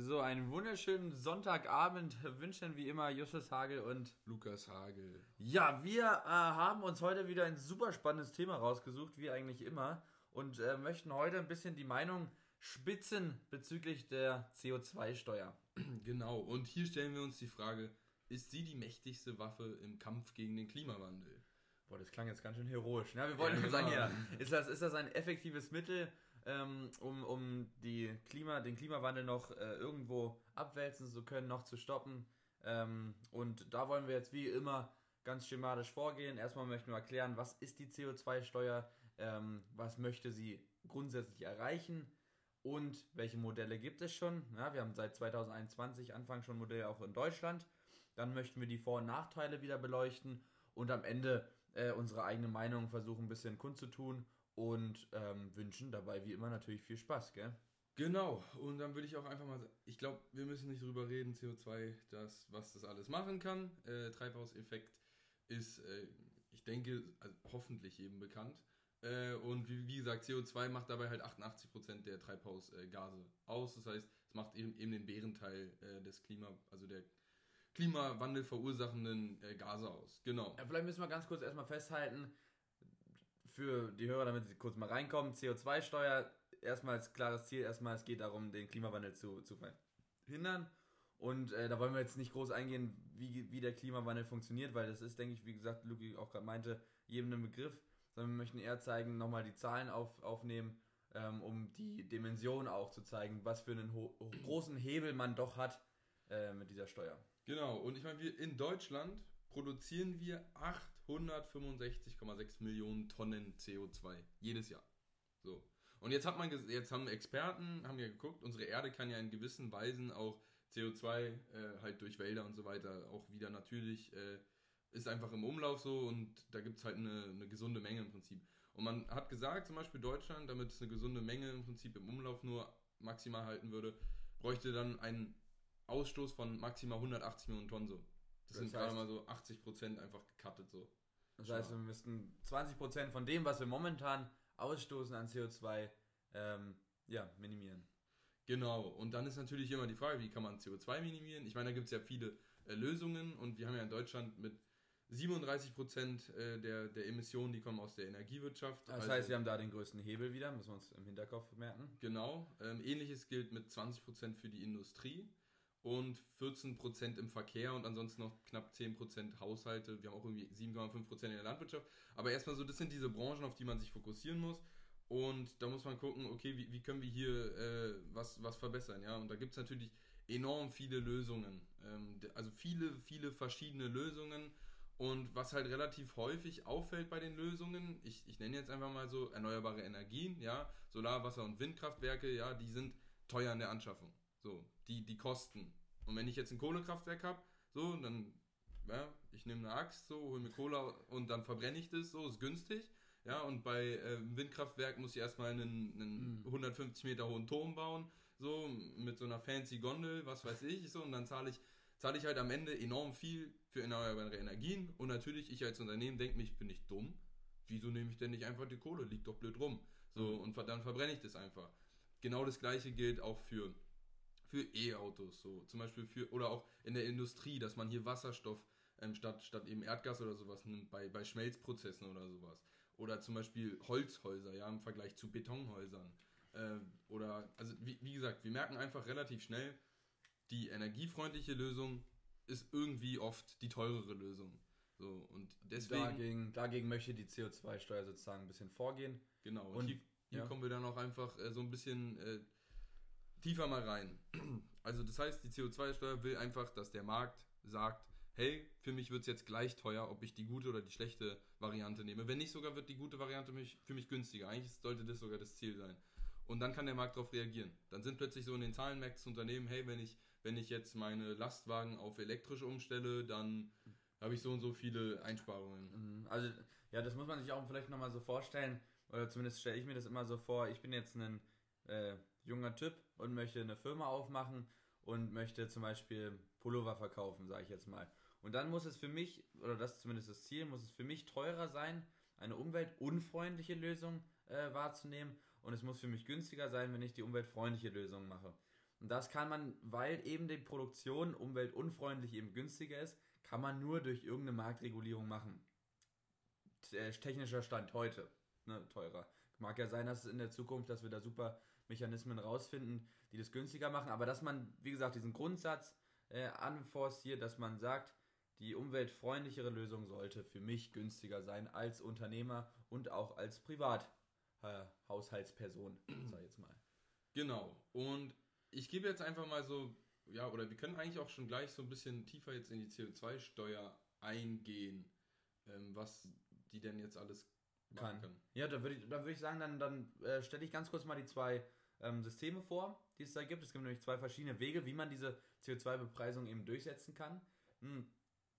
So, einen wunderschönen Sonntagabend wünschen wie immer Justus Hagel und Lukas Hagel. Ja, wir äh, haben uns heute wieder ein super spannendes Thema rausgesucht, wie eigentlich immer, und äh, möchten heute ein bisschen die Meinung spitzen bezüglich der CO2-Steuer. Genau, und hier stellen wir uns die Frage, ist sie die mächtigste Waffe im Kampf gegen den Klimawandel? Boah, das klang jetzt ganz schön heroisch. Ne? Wir wollen ja, genau. sagen, ja, ist das, ist das ein effektives Mittel, ähm, um, um die Klima, den Klimawandel noch äh, irgendwo abwälzen zu können, noch zu stoppen? Ähm, und da wollen wir jetzt wie immer ganz schematisch vorgehen. Erstmal möchten wir erklären, was ist die CO2-Steuer, ähm, was möchte sie grundsätzlich erreichen und welche Modelle gibt es schon. Ja, wir haben seit 2021 Anfang schon Modelle auch in Deutschland. Dann möchten wir die Vor- und Nachteile wieder beleuchten und am Ende äh, unsere eigene Meinung versuchen ein bisschen kundzutun und ähm, wünschen dabei wie immer natürlich viel Spaß, gell? Genau, und dann würde ich auch einfach mal sagen, ich glaube, wir müssen nicht drüber reden, CO2, das, was das alles machen kann. Äh, Treibhauseffekt ist, äh, ich denke, also hoffentlich eben bekannt. Äh, und wie, wie, gesagt, CO2 macht dabei halt 88% der Treibhausgase aus. Das heißt, es macht eben, eben den Bärenteil äh, des Klima, also der Klimawandel verursachenden äh, Gase aus. Genau. Ja, vielleicht müssen wir ganz kurz erstmal festhalten, für die Hörer, damit sie kurz mal reinkommen, CO2-Steuer, erstmal als klares Ziel, erstmal es geht darum, den Klimawandel zu, zu verhindern. Und äh, da wollen wir jetzt nicht groß eingehen, wie, wie der Klimawandel funktioniert, weil das ist, denke ich, wie gesagt, Luki auch gerade meinte, jedem ein Begriff, sondern wir möchten eher zeigen, nochmal die Zahlen auf, aufnehmen, ähm, um die Dimension auch zu zeigen, was für einen großen Hebel man doch hat äh, mit dieser Steuer. Genau, und ich meine, wir in Deutschland produzieren wir 865,6 Millionen Tonnen CO2 jedes Jahr. So. Und jetzt hat man jetzt haben Experten haben ja geguckt, unsere Erde kann ja in gewissen Weisen auch CO2 äh, halt durch Wälder und so weiter auch wieder natürlich äh, ist einfach im Umlauf so und da gibt es halt eine, eine gesunde Menge im Prinzip. Und man hat gesagt, zum Beispiel Deutschland, damit es eine gesunde Menge im Prinzip im Umlauf nur maximal halten würde, bräuchte dann einen Ausstoß von maximal 180 Millionen Tonnen so. Das, das sind gerade mal so 80 Prozent einfach gecuttet so. Das heißt, wir müssten 20 Prozent von dem, was wir momentan ausstoßen an CO2, ähm, ja, minimieren. Genau, und dann ist natürlich immer die Frage, wie kann man CO2 minimieren? Ich meine, da gibt es ja viele äh, Lösungen und wir haben ja in Deutschland mit 37 Prozent äh, der, der Emissionen, die kommen aus der Energiewirtschaft. Das also, heißt, wir haben da den größten Hebel wieder, müssen wir uns im Hinterkopf merken. Genau. Ähm, Ähnliches gilt mit 20 Prozent für die Industrie und 14 Prozent im Verkehr und ansonsten noch knapp 10 Prozent Haushalte. Wir haben auch irgendwie 7,5 Prozent in der Landwirtschaft. Aber erstmal so, das sind diese Branchen, auf die man sich fokussieren muss. Und da muss man gucken, okay, wie, wie können wir hier äh, was, was verbessern, ja. Und da gibt es natürlich enorm viele Lösungen. Ähm, also viele, viele verschiedene Lösungen und was halt relativ häufig auffällt bei den Lösungen, ich, ich nenne jetzt einfach mal so erneuerbare Energien, ja, Solar-, Wasser- und Windkraftwerke, ja, die sind teuer in der Anschaffung. So, die, die kosten. Und wenn ich jetzt ein Kohlekraftwerk habe, so, dann, ja, ich nehme eine Axt, so, hole mir Kohle und dann verbrenne ich das, so, ist günstig. Ja, und bei äh, Windkraftwerk muss ich erstmal einen, einen mhm. 150 Meter hohen Turm bauen, so, mit so einer fancy Gondel, was weiß ich, so, und dann zahle ich zahle ich halt am Ende enorm viel für erneuerbare Energien und natürlich, ich als Unternehmen denke mich, bin ich dumm. Wieso nehme ich denn nicht einfach die Kohle? Liegt doch blöd rum. So, mhm. und dann verbrenne ich das einfach. Genau das gleiche gilt auch für, für E-Autos, so zum Beispiel für, oder auch in der Industrie, dass man hier Wasserstoff ähm, statt, statt eben Erdgas oder sowas nimmt, bei, bei Schmelzprozessen oder sowas. Oder zum Beispiel Holzhäuser, ja, im Vergleich zu Betonhäusern. Äh, oder, also wie, wie gesagt, wir merken einfach relativ schnell, die energiefreundliche Lösung ist irgendwie oft die teurere Lösung. So, und deswegen. Dagegen, dagegen möchte die CO2-Steuer sozusagen ein bisschen vorgehen. Genau, und, und hier, hier ja. kommen wir dann auch einfach äh, so ein bisschen äh, tiefer mal rein. Also, das heißt, die CO2-Steuer will einfach, dass der Markt sagt, hey, für mich wird es jetzt gleich teuer, ob ich die gute oder die schlechte Variante nehme. Wenn nicht sogar, wird die gute Variante für mich günstiger. Eigentlich sollte das sogar das Ziel sein. Und dann kann der Markt darauf reagieren. Dann sind plötzlich so in den Zahlenmärkten des Unternehmen, hey, wenn ich wenn ich jetzt meine Lastwagen auf elektrisch umstelle, dann habe ich so und so viele Einsparungen. Mhm. Also, ja, das muss man sich auch vielleicht nochmal so vorstellen, oder zumindest stelle ich mir das immer so vor, ich bin jetzt ein äh, junger Typ und möchte eine Firma aufmachen und möchte zum Beispiel Pullover verkaufen, sage ich jetzt mal. Und dann muss es für mich, oder das ist zumindest das Ziel, muss es für mich teurer sein, eine umweltunfreundliche Lösung äh, wahrzunehmen und es muss für mich günstiger sein, wenn ich die umweltfreundliche Lösung mache. Und das kann man, weil eben die Produktion umweltunfreundlich eben günstiger ist, kann man nur durch irgendeine Marktregulierung machen. Äh, technischer Stand heute, ne, teurer. Mag ja sein, dass es in der Zukunft, dass wir da super Mechanismen rausfinden, die das günstiger machen, aber dass man, wie gesagt, diesen Grundsatz äh, anforciert, dass man sagt, die umweltfreundlichere Lösung sollte für mich günstiger sein als Unternehmer und auch als Privathaushaltsperson, äh, sag ich jetzt mal. Genau. Und ich gebe jetzt einfach mal so, ja, oder wir können eigentlich auch schon gleich so ein bisschen tiefer jetzt in die CO2-Steuer eingehen, ähm, was die denn jetzt alles kann. kann. Ja, da würde ich, würd ich sagen, dann, dann äh, stelle ich ganz kurz mal die zwei ähm, Systeme vor, die es da gibt. Es gibt nämlich zwei verschiedene Wege, wie man diese CO2-Bepreisung eben durchsetzen kann. Hm.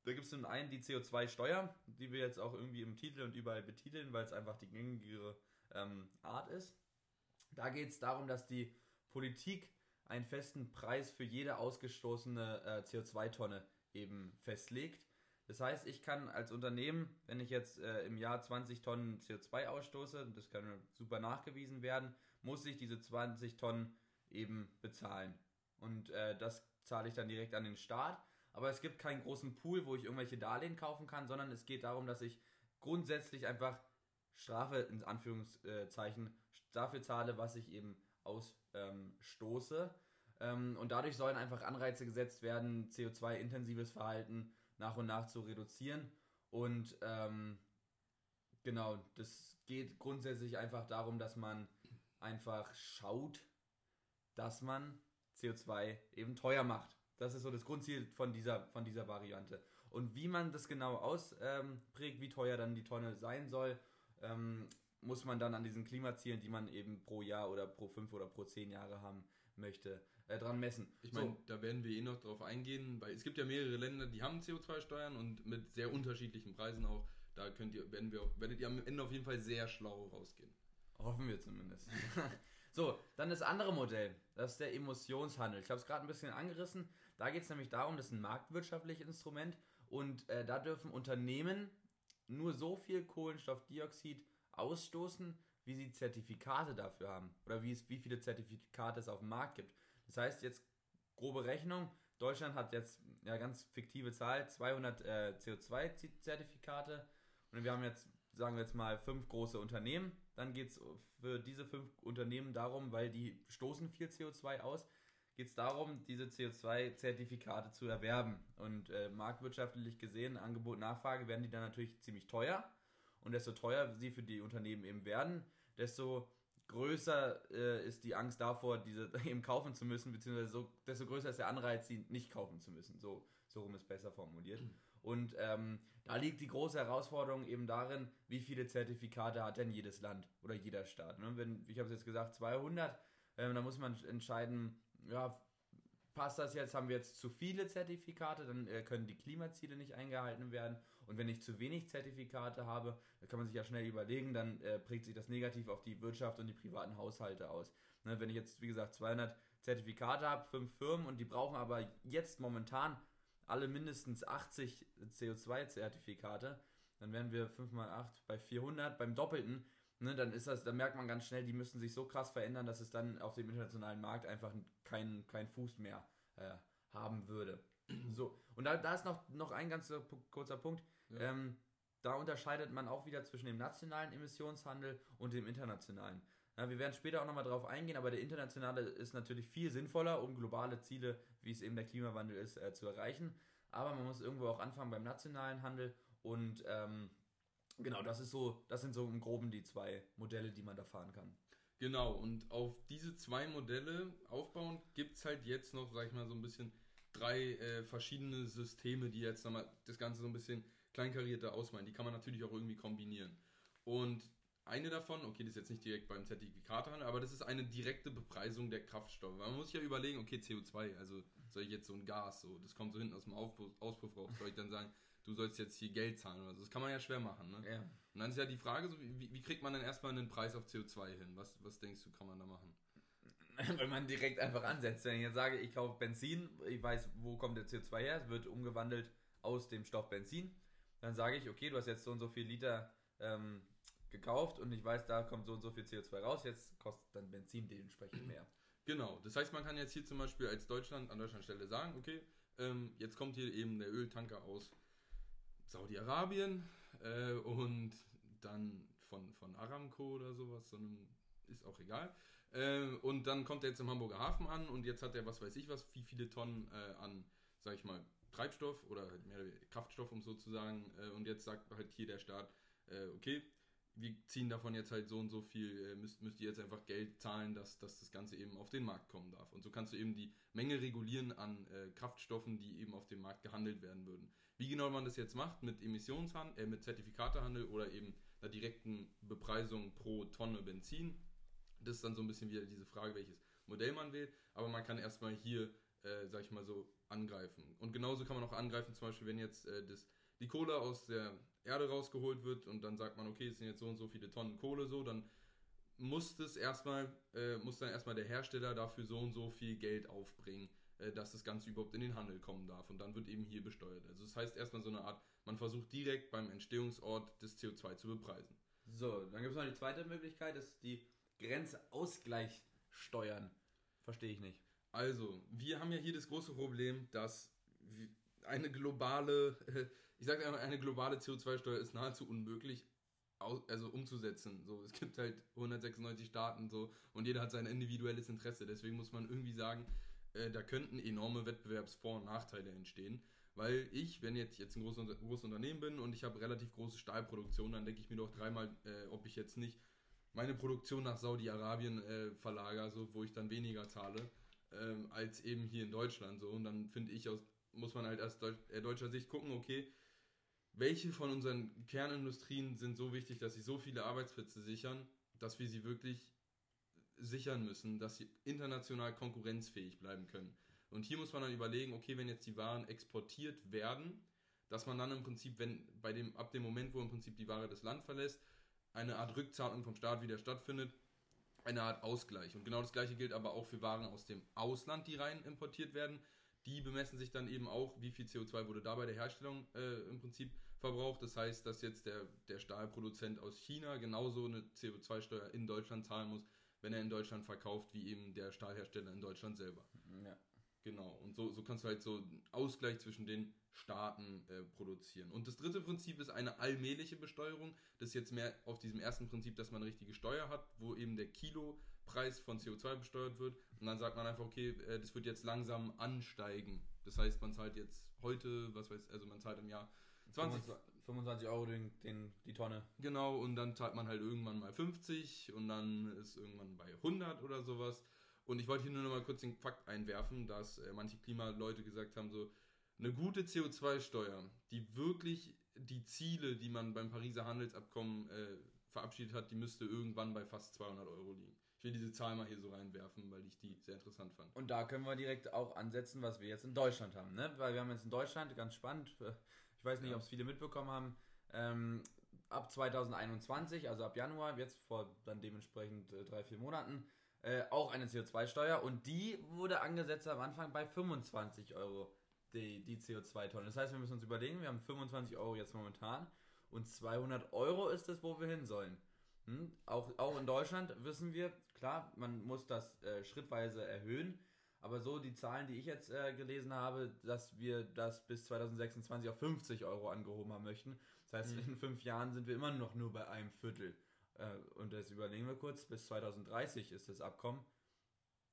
Da gibt es zum einen die CO2-Steuer, die wir jetzt auch irgendwie im Titel und überall betiteln, weil es einfach die gängigere ähm, Art ist. Da geht es darum, dass die Politik einen festen Preis für jede ausgestoßene äh, CO2-Tonne eben festlegt. Das heißt, ich kann als Unternehmen, wenn ich jetzt äh, im Jahr 20 Tonnen CO2 ausstoße, das kann super nachgewiesen werden, muss ich diese 20 Tonnen eben bezahlen. Und äh, das zahle ich dann direkt an den Staat. Aber es gibt keinen großen Pool, wo ich irgendwelche Darlehen kaufen kann, sondern es geht darum, dass ich grundsätzlich einfach Strafe in Anführungszeichen dafür zahle, was ich eben ausstoße. Ähm, und dadurch sollen einfach Anreize gesetzt werden, CO2-intensives Verhalten nach und nach zu reduzieren. Und ähm, genau, das geht grundsätzlich einfach darum, dass man einfach schaut, dass man CO2 eben teuer macht. Das ist so das Grundziel von dieser, von dieser Variante. Und wie man das genau ausprägt, ähm, wie teuer dann die Tonne sein soll, ähm, muss man dann an diesen Klimazielen, die man eben pro Jahr oder pro fünf oder pro zehn Jahre haben möchte, äh, dran messen. Ich meine, so. da werden wir eh noch drauf eingehen, weil es gibt ja mehrere Länder, die haben CO2-Steuern und mit sehr unterschiedlichen Preisen auch. Da könnt ihr, werden wir, werdet ihr am Ende auf jeden Fall sehr schlau rausgehen. Hoffen wir zumindest. so, dann das andere Modell, das ist der Emissionshandel. Ich habe es gerade ein bisschen angerissen. Da geht es nämlich darum, das ist ein marktwirtschaftliches Instrument und äh, da dürfen Unternehmen nur so viel Kohlenstoffdioxid ausstoßen, wie sie Zertifikate dafür haben oder wie, es, wie viele Zertifikate es auf dem Markt gibt. Das heißt, jetzt grobe Rechnung, Deutschland hat jetzt, ja ganz fiktive Zahl, 200 äh, CO2-Zertifikate und wir haben jetzt, sagen wir jetzt mal, fünf große Unternehmen. Dann geht es für diese fünf Unternehmen darum, weil die stoßen viel CO2 aus, geht es darum, diese CO2-Zertifikate zu erwerben. Und äh, marktwirtschaftlich gesehen, Angebot, Nachfrage, werden die dann natürlich ziemlich teuer. Und desto teuer sie für die Unternehmen eben werden, desto größer äh, ist die Angst davor, diese eben kaufen zu müssen, beziehungsweise so, desto größer ist der Anreiz, sie nicht kaufen zu müssen. So, so rum ist besser formuliert. Und ähm, da liegt die große Herausforderung eben darin, wie viele Zertifikate hat denn jedes Land oder jeder Staat. Ne? Wenn, ich habe es jetzt gesagt, 200, ähm, da muss man entscheiden, ja, passt das jetzt, haben wir jetzt zu viele Zertifikate, dann äh, können die Klimaziele nicht eingehalten werden. Und wenn ich zu wenig Zertifikate habe, kann man sich ja schnell überlegen, dann äh, prägt sich das negativ auf die Wirtschaft und die privaten Haushalte aus. Ne, wenn ich jetzt, wie gesagt, 200 Zertifikate habe, fünf Firmen und die brauchen aber jetzt momentan alle mindestens 80 CO2-Zertifikate, dann wären wir 5 mal 8 bei 400, beim Doppelten, ne, dann ist das, dann merkt man ganz schnell, die müssen sich so krass verändern, dass es dann auf dem internationalen Markt einfach keinen kein Fuß mehr äh, haben würde. So, und da, da ist noch, noch ein ganz kurzer Punkt. Ja. Ähm, da unterscheidet man auch wieder zwischen dem nationalen Emissionshandel und dem internationalen. Ja, wir werden später auch nochmal drauf eingehen, aber der internationale ist natürlich viel sinnvoller, um globale Ziele, wie es eben der Klimawandel ist, äh, zu erreichen. Aber man muss irgendwo auch anfangen beim nationalen Handel und ähm, Genau, das ist so, das sind so im Groben die zwei Modelle, die man da fahren kann. Genau, und auf diese zwei Modelle aufbauend gibt es halt jetzt noch, sag ich mal, so ein bisschen drei äh, verschiedene Systeme, die jetzt nochmal das Ganze so ein bisschen kleinkarierter ausmalen. Die kann man natürlich auch irgendwie kombinieren. Und eine davon, okay, das ist jetzt nicht direkt beim Zertifikathandel, aber das ist eine direkte Bepreisung der Kraftstoffe. Man muss ja überlegen, okay, CO2, also soll ich jetzt so ein Gas, so, das kommt so hinten aus dem Auspuffrohr, soll ich dann sagen, du sollst jetzt hier Geld zahlen oder so. Das kann man ja schwer machen. Ne? Ja. Und dann ist ja die Frage, so, wie, wie kriegt man denn erstmal einen Preis auf CO2 hin? Was, was denkst du, kann man da machen? Wenn man direkt einfach ansetzt. Wenn ich jetzt sage, ich kaufe Benzin, ich weiß, wo kommt der CO2 her, es wird umgewandelt aus dem Stoff Benzin. Dann sage ich, okay, du hast jetzt so und so viel Liter ähm, gekauft und ich weiß, da kommt so und so viel CO2 raus, jetzt kostet dann Benzin dementsprechend mehr. Genau, das heißt, man kann jetzt hier zum Beispiel als Deutschland an Deutschland Stelle sagen, okay, ähm, jetzt kommt hier eben der Öltanker aus Saudi-Arabien äh, und dann von, von Aramco oder sowas, sondern ist auch egal. Äh, und dann kommt er jetzt im Hamburger Hafen an und jetzt hat er, was weiß ich was, wie viele Tonnen äh, an, sag ich mal, Treibstoff oder halt mehr Kraftstoff, um sozusagen. Äh, und jetzt sagt halt hier der Staat, äh, okay, wir ziehen davon jetzt halt so und so viel, äh, müsst, müsst ihr jetzt einfach Geld zahlen, dass, dass das Ganze eben auf den Markt kommen darf. Und so kannst du eben die Menge regulieren an äh, Kraftstoffen, die eben auf dem Markt gehandelt werden würden. Wie genau man das jetzt macht, mit Emissionshandel, äh, mit Zertifikatehandel oder eben einer direkten Bepreisung pro Tonne Benzin, das ist dann so ein bisschen wieder diese Frage, welches Modell man wählt. Aber man kann erstmal hier, äh, sag ich mal so, angreifen. Und genauso kann man auch angreifen, zum Beispiel, wenn jetzt äh, das, die Kohle aus der Erde rausgeholt wird und dann sagt man, okay, es sind jetzt so und so viele Tonnen Kohle so, dann muss das erstmal, äh, muss dann erstmal der Hersteller dafür so und so viel Geld aufbringen, dass das Ganze überhaupt in den Handel kommen darf. Und dann wird eben hier besteuert. Also das heißt erstmal so eine Art, man versucht direkt beim Entstehungsort des CO2 zu bepreisen. So, dann gibt es noch die zweite Möglichkeit, das ist die Grenzausgleichssteuern. Verstehe ich nicht. Also, wir haben ja hier das große Problem, dass eine globale, ich sage einmal, eine globale CO2-Steuer ist nahezu unmöglich also umzusetzen. So, es gibt halt 196 Staaten so und jeder hat sein individuelles Interesse. Deswegen muss man irgendwie sagen, äh, da könnten enorme Wettbewerbsvor- und Nachteile entstehen. Weil ich, wenn jetzt, jetzt ein großes, großes Unternehmen bin und ich habe relativ große Stahlproduktion, dann denke ich mir doch dreimal, äh, ob ich jetzt nicht meine Produktion nach Saudi-Arabien äh, verlagere, so, wo ich dann weniger zahle, ähm, als eben hier in Deutschland. So. Und dann finde ich, aus, muss man halt aus äh, deutscher Sicht gucken, okay, welche von unseren Kernindustrien sind so wichtig, dass sie so viele Arbeitsplätze sichern, dass wir sie wirklich sichern müssen, dass sie international konkurrenzfähig bleiben können. Und hier muss man dann überlegen, okay, wenn jetzt die Waren exportiert werden, dass man dann im Prinzip, wenn bei dem, ab dem Moment, wo im Prinzip die Ware das Land verlässt, eine Art Rückzahlung vom Staat wieder stattfindet, eine Art Ausgleich. Und genau das gleiche gilt aber auch für Waren aus dem Ausland, die rein importiert werden. Die bemessen sich dann eben auch, wie viel CO2 wurde da bei der Herstellung äh, im Prinzip verbraucht. Das heißt, dass jetzt der, der Stahlproduzent aus China genauso eine CO2-Steuer in Deutschland zahlen muss, wenn er in Deutschland verkauft, wie eben der Stahlhersteller in Deutschland selber. Ja. Genau. Und so, so kannst du halt so einen Ausgleich zwischen den Staaten äh, produzieren. Und das dritte Prinzip ist eine allmähliche Besteuerung. Das ist jetzt mehr auf diesem ersten Prinzip, dass man eine richtige Steuer hat, wo eben der Kilopreis von CO2 besteuert wird. Und dann sagt man einfach, okay, äh, das wird jetzt langsam ansteigen. Das heißt, man zahlt jetzt heute, was weiß also man zahlt im Jahr 20, 25 Euro den, den, die Tonne. Genau, und dann zahlt man halt irgendwann mal 50 und dann ist irgendwann bei 100 oder sowas. Und ich wollte hier nur noch mal kurz den Fakt einwerfen, dass äh, manche Klimaleute gesagt haben, so eine gute CO2-Steuer, die wirklich die Ziele, die man beim Pariser Handelsabkommen äh, verabschiedet hat, die müsste irgendwann bei fast 200 Euro liegen. Ich will diese Zahl mal hier so reinwerfen, weil ich die sehr interessant fand. Und da können wir direkt auch ansetzen, was wir jetzt in Deutschland haben, ne? Weil wir haben jetzt in Deutschland, ganz spannend, ich weiß nicht, ja. ob es viele mitbekommen haben, ähm, ab 2021, also ab Januar, jetzt vor dann dementsprechend äh, drei, vier Monaten, äh, auch eine CO2-Steuer und die wurde angesetzt am Anfang bei 25 Euro die, die CO2-Tonne. Das heißt, wir müssen uns überlegen, wir haben 25 Euro jetzt momentan und 200 Euro ist es, wo wir hin sollen. Hm? Auch, auch in Deutschland wissen wir, klar, man muss das äh, schrittweise erhöhen, aber so die Zahlen, die ich jetzt äh, gelesen habe, dass wir das bis 2026 auf 50 Euro angehoben haben möchten. Das heißt, mhm. in fünf Jahren sind wir immer noch nur bei einem Viertel. Äh, und jetzt überlegen wir kurz, bis 2030 ist das Abkommen.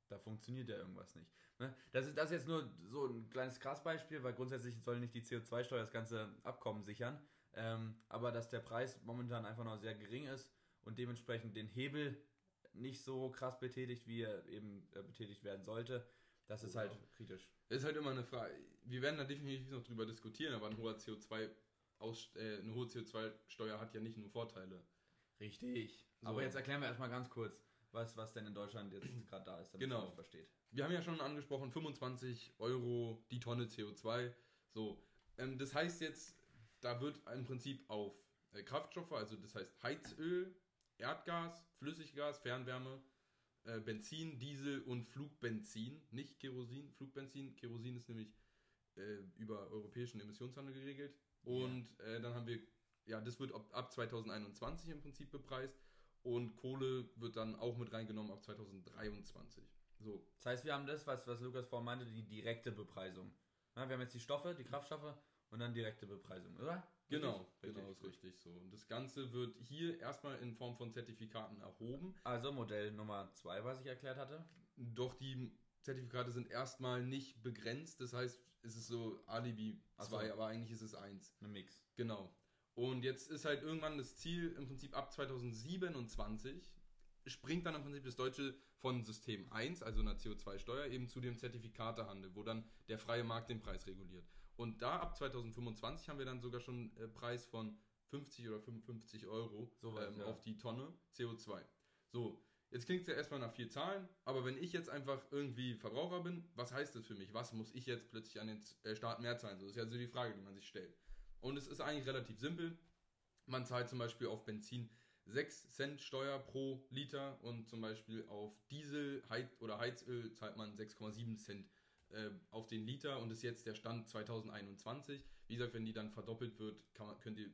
Da funktioniert ja irgendwas nicht. Ne? Das, ist, das ist jetzt nur so ein kleines Krassbeispiel, weil grundsätzlich soll nicht die CO2-Steuer das ganze Abkommen sichern. Ähm, aber dass der Preis momentan einfach noch sehr gering ist und dementsprechend den Hebel nicht so krass betätigt, wie er eben äh, betätigt werden sollte. Das ist halt kritisch. Das ist halt immer eine Frage. Wir werden da definitiv noch drüber diskutieren, aber ein hoher CO2 aus, äh, eine hohe CO2-Steuer hat ja nicht nur Vorteile. Richtig. So. Aber jetzt erklären wir erstmal ganz kurz, was, was denn in Deutschland jetzt gerade da ist, damit genau. man das versteht. Wir haben ja schon angesprochen, 25 Euro die Tonne CO2. So, ähm, das heißt jetzt, da wird im Prinzip auf äh, Kraftstoffe, also das heißt Heizöl, Erdgas, Flüssiggas, Fernwärme, äh, Benzin, Diesel und Flugbenzin, nicht Kerosin. Flugbenzin, Kerosin ist nämlich äh, über europäischen Emissionshandel geregelt. Und ja. äh, dann haben wir, ja, das wird ab, ab 2021 im Prinzip bepreist. Und Kohle wird dann auch mit reingenommen ab 2023. So. Das heißt, wir haben das, was, was Lukas vorhin meinte, die direkte Bepreisung. Na, wir haben jetzt die Stoffe, die Kraftstoffe und dann direkte Bepreisung, oder? Genau, Richtig? genau, Richtig, ist richtig so. Und das Ganze wird hier erstmal in Form von Zertifikaten erhoben. Also Modell Nummer 2, was ich erklärt hatte. Doch die Zertifikate sind erstmal nicht begrenzt. Das heißt, es ist so Alibi Ach 2, so. aber eigentlich ist es 1. Eine Mix. Genau. Und jetzt ist halt irgendwann das Ziel im Prinzip ab 2027 springt dann im Prinzip das Deutsche von System 1, also einer CO2-Steuer, eben zu dem Zertifikatehandel, wo dann der freie Markt den Preis reguliert. Und da ab 2025 haben wir dann sogar schon äh, Preis von 50 oder 55 Euro So weit, ähm, ja. auf die Tonne CO2. So, jetzt klingt es ja erstmal nach vier Zahlen, aber wenn ich jetzt einfach irgendwie Verbraucher bin, was heißt das für mich? Was muss ich jetzt plötzlich an den äh, Staat mehr zahlen? So ist ja so die Frage, die man sich stellt. Und es ist eigentlich relativ simpel. Man zahlt zum Beispiel auf Benzin 6 Cent Steuer pro Liter und zum Beispiel auf Diesel oder Heizöl zahlt man 6,7 Cent äh, auf den Liter und ist jetzt der Stand 2021. Wie gesagt, wenn die dann verdoppelt wird, kann man, könnt ihr,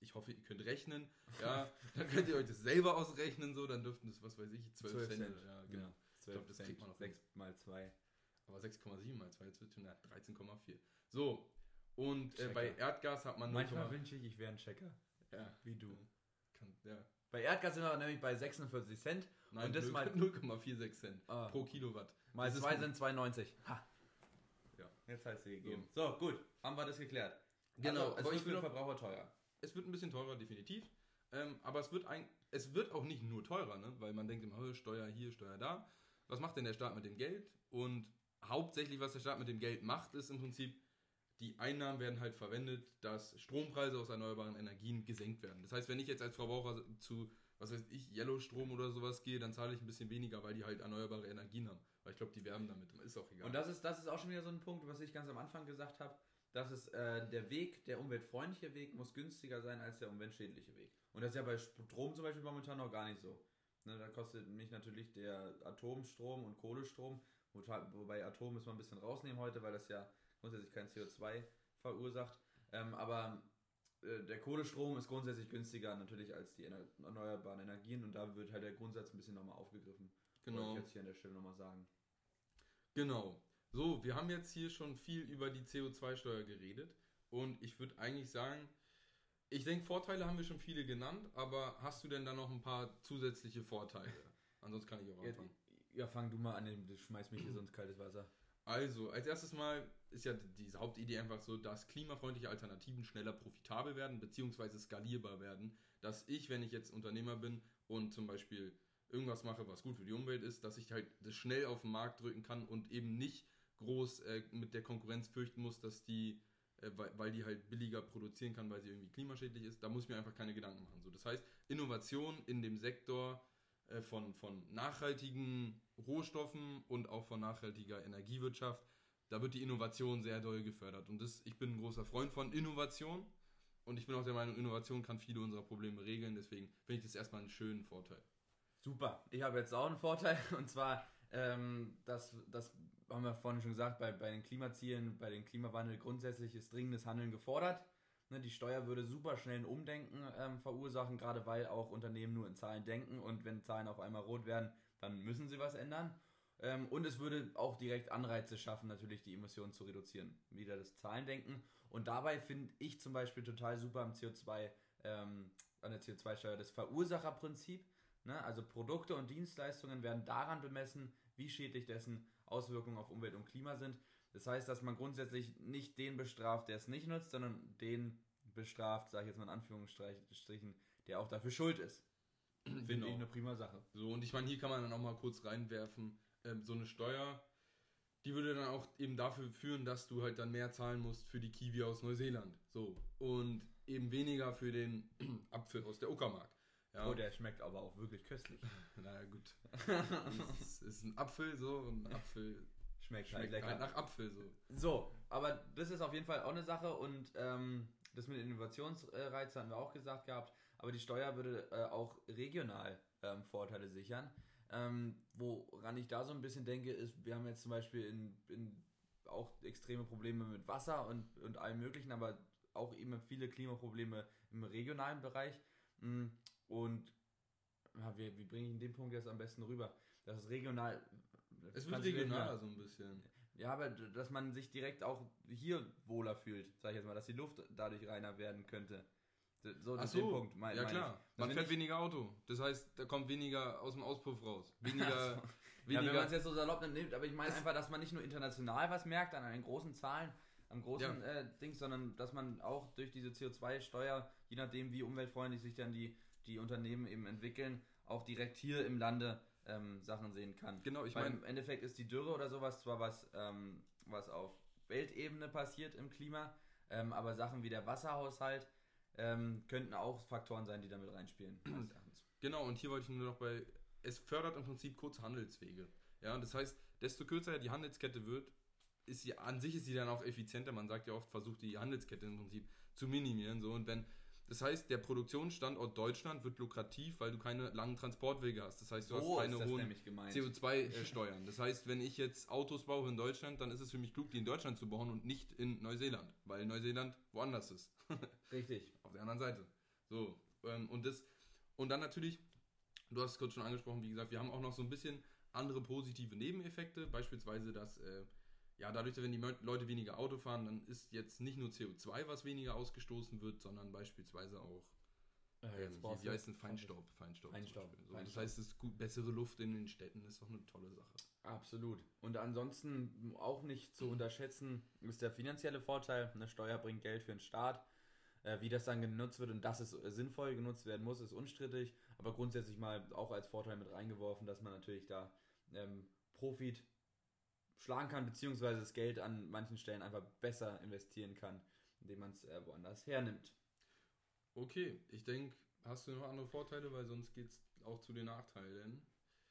ich hoffe, ihr könnt rechnen, ja, dann könnt ihr euch das selber ausrechnen, so, dann dürften das, was weiß ich, 12, 12 Cent, Cent. ja, genau. Ja, Ich glaub, das kriegt man noch 6 mal 2. Aber 6,7 mal 2, jetzt wird schon ja, 13,4. So, und äh, bei Erdgas hat man Manchmal 0,- wünsche ich, ich wäre ein Checker. ja, Wie du. kann, ja. Bei Erdgas sind wir nämlich bei 46 Cent. Nein, Und das 0, mal- 0,46 Cent Ah. pro Kilowatt. Mal Das ist 2 gut. sind 92. Ha. Jetzt heißt sie gegeben. So, gut. Haben wir das geklärt. Genau, Also, wird ich für den auch- Verbraucher teuer. Es wird ein bisschen teurer, definitiv. Ähm, aber es wird, ein, es wird auch nicht nur teurer, ne? weil man denkt immer, "Oh, Steuer hier, Steuer da. Was macht denn der Staat mit dem Geld? Und hauptsächlich, was der Staat mit dem Geld macht, ist im Prinzip, die Einnahmen werden halt verwendet, dass Strompreise aus erneuerbaren Energien gesenkt werden. Das heißt, wenn ich jetzt als Verbraucher zu, was weiß ich, Yellow-Strom oder sowas gehe, dann zahle ich ein bisschen weniger, weil die halt erneuerbare Energien haben. Glaube, die werben damit. Ist auch egal. Und das ist, das ist auch schon wieder so ein Punkt, was ich ganz am Anfang gesagt habe, dass es äh, der Weg, der umweltfreundliche Weg, muss günstiger sein als der umweltschädliche Weg. Und das ist ja bei Strom zum Beispiel momentan noch gar nicht so. Ne, da kostet mich natürlich der Atomstrom und Kohlestrom, wo- wobei Atom müssen wir ein bisschen rausnehmen heute, weil das ja grundsätzlich kein CO2 verursacht. Ähm, aber äh, der Kohlestrom ist grundsätzlich günstiger natürlich als die ener- erneuerbaren Energien und da wird halt der Grundsatz ein bisschen nochmal aufgegriffen. Wollte genau. ich jetzt hier an der Stelle nochmal sagen. Genau. So, wir haben jetzt hier schon viel über die CO2-Steuer geredet und ich würde eigentlich sagen, ich denke, Vorteile haben wir schon viele genannt, aber hast du denn da noch ein paar zusätzliche Vorteile? Ansonsten kann ich auch anfangen. ja, fang du mal an, du schmeißt mich hier sonst kaltes Wasser. Also, als erstes Mal ist ja diese Hauptidee einfach so, dass klimafreundliche Alternativen schneller profitabel werden, beziehungsweise skalierbar werden. Dass ich, wenn ich jetzt Unternehmer bin und zum Beispiel irgendwas mache, was gut für die Umwelt ist, dass ich halt das schnell auf den Markt drücken kann und eben nicht groß äh, mit der Konkurrenz fürchten muss, dass die, äh, weil, weil die halt billiger produzieren kann, weil sie irgendwie klimaschädlich ist. Da muss ich mir einfach keine Gedanken machen. So, das heißt, Innovation in dem Sektor äh, von, von nachhaltigen Rohstoffen und auch von nachhaltiger Energiewirtschaft, da wird die Innovation sehr doll gefördert. Und das, ich bin ein großer Freund von Innovation und ich bin auch der Meinung, Innovation kann viele unserer Probleme regeln. Deswegen finde ich das erstmal einen schönen Vorteil. Super. Ich habe jetzt auch einen Vorteil und zwar, ähm, das, das haben wir vorhin schon gesagt, bei, bei den Klimazielen, bei den Klimawandel grundsätzlich ist dringendes Handeln gefordert. Ne, die Steuer würde super schnell ein Umdenken ähm, verursachen, gerade weil auch Unternehmen nur in Zahlen denken und wenn Zahlen auf einmal rot werden, dann müssen sie was ändern. Ähm, und es würde auch direkt Anreize schaffen, natürlich die Emissionen zu reduzieren. Wieder das Zahlendenken. Und dabei finde ich zum Beispiel total super am CO2, ähm, an der CO2-Steuer das Verursacherprinzip. Ne? Also Produkte und Dienstleistungen werden daran bemessen, wie schädlich dessen Auswirkungen auf Umwelt und Klima sind. Das heißt, dass man grundsätzlich nicht den bestraft, der es nicht nutzt, sondern den bestraft, sage ich jetzt mal in Anführungsstrichen, der auch dafür schuld ist. Finde Genau. ich eine prima Sache. So, und ich meine, hier kann man dann auch mal kurz reinwerfen, ähm, so eine Steuer, die würde dann auch eben dafür führen, dass du halt dann mehr zahlen musst für die Kiwi aus Neuseeland. So. Und eben weniger für den Apfel aus der Uckermark. Ja. Oh, der schmeckt aber auch wirklich köstlich. naja, gut. es ist ein Apfel so und ein Apfel Schmeckt, halt schmeckt lecker. halt nach Apfel so. So, aber das ist auf jeden Fall auch eine Sache und ähm, das mit Innovationsreiz haben wir auch gesagt gehabt, aber die Steuer würde äh, auch regional ähm, Vorteile sichern. Ähm, woran ich da so ein bisschen denke, ist, wir haben jetzt zum Beispiel in, in auch extreme Probleme mit Wasser und, und allem möglichen, aber auch eben viele Klimaprobleme im regionalen Bereich. Mm, Und wie, wie bringe ich in dem Punkt jetzt am besten rüber? Dass es regional Es wird regionaler so ein bisschen. Ja, aber dass man sich direkt auch hier wohler fühlt, sag ich jetzt mal, dass die Luft dadurch reiner werden könnte. So, Ach so, Punkt, mein, ja klar. Man fährt weniger Auto. Das heißt, da kommt weniger aus dem Auspuff raus. Weniger. so. weniger ja, wenn man es jetzt so salopp nimmt, aber ich meine einfach, dass man nicht nur international was merkt an den großen Zahlen, am großen ja. äh, Ding, sondern dass man auch durch diese CO2-Steuer, je nachdem wie umweltfreundlich sich dann die, die Unternehmen eben entwickeln, auch direkt hier im Lande ähm, Sachen sehen kann. Genau, ich meine. Im Endeffekt ist die Dürre oder sowas zwar was, ähm, was auf Weltebene passiert im Klima, ähm, aber Sachen wie der Wasserhaushalt ähm, könnten auch Faktoren sein, die damit reinspielen. genau, und hier wollte ich nur noch bei. Es fördert im Prinzip kurze Handelswege. Ja, das heißt, desto kürzer die Handelskette wird, ist sie an sich ist sie dann auch effizienter. Man sagt ja oft, versucht die Handelskette im Prinzip zu minimieren. So und wenn das heißt, der Produktionsstandort Deutschland wird lukrativ, weil du keine langen Transportwege hast. Das heißt, du so hast keine hohen CO2-Steuern. Das heißt, wenn ich jetzt Autos baue in Deutschland, dann ist es für mich klug, die in Deutschland zu bauen und nicht in Neuseeland, weil Neuseeland woanders ist. Richtig. Auf der anderen Seite. So, ähm, und das, und dann natürlich, du hast es kurz schon angesprochen, wie gesagt, wir haben auch noch so ein bisschen andere positive Nebeneffekte, beispielsweise, dass äh, ja, dadurch, wenn die Leute weniger Auto fahren, dann ist jetzt nicht nur CO2, was weniger ausgestoßen wird, sondern beispielsweise auch äh, ähm, wie, wie heißt denn Feinstaub? Feinstaub. Feinstaub. So, Feinstaub. Das heißt, es ist gut, bessere Luft in den Städten ist doch eine tolle Sache. Absolut. Und ansonsten auch nicht zu unterschätzen ist der finanzielle Vorteil. Eine Steuer bringt Geld für den Staat. Äh, wie das dann genutzt wird und dass es sinnvoll genutzt werden muss, ist unstrittig. Aber grundsätzlich mal auch als Vorteil mit reingeworfen, dass man natürlich da ähm, Profit schlagen kann, beziehungsweise das Geld an manchen Stellen einfach besser investieren kann, indem man es äh, woanders hernimmt. Okay, ich denke, hast du noch andere Vorteile, weil sonst geht es auch zu den Nachteilen.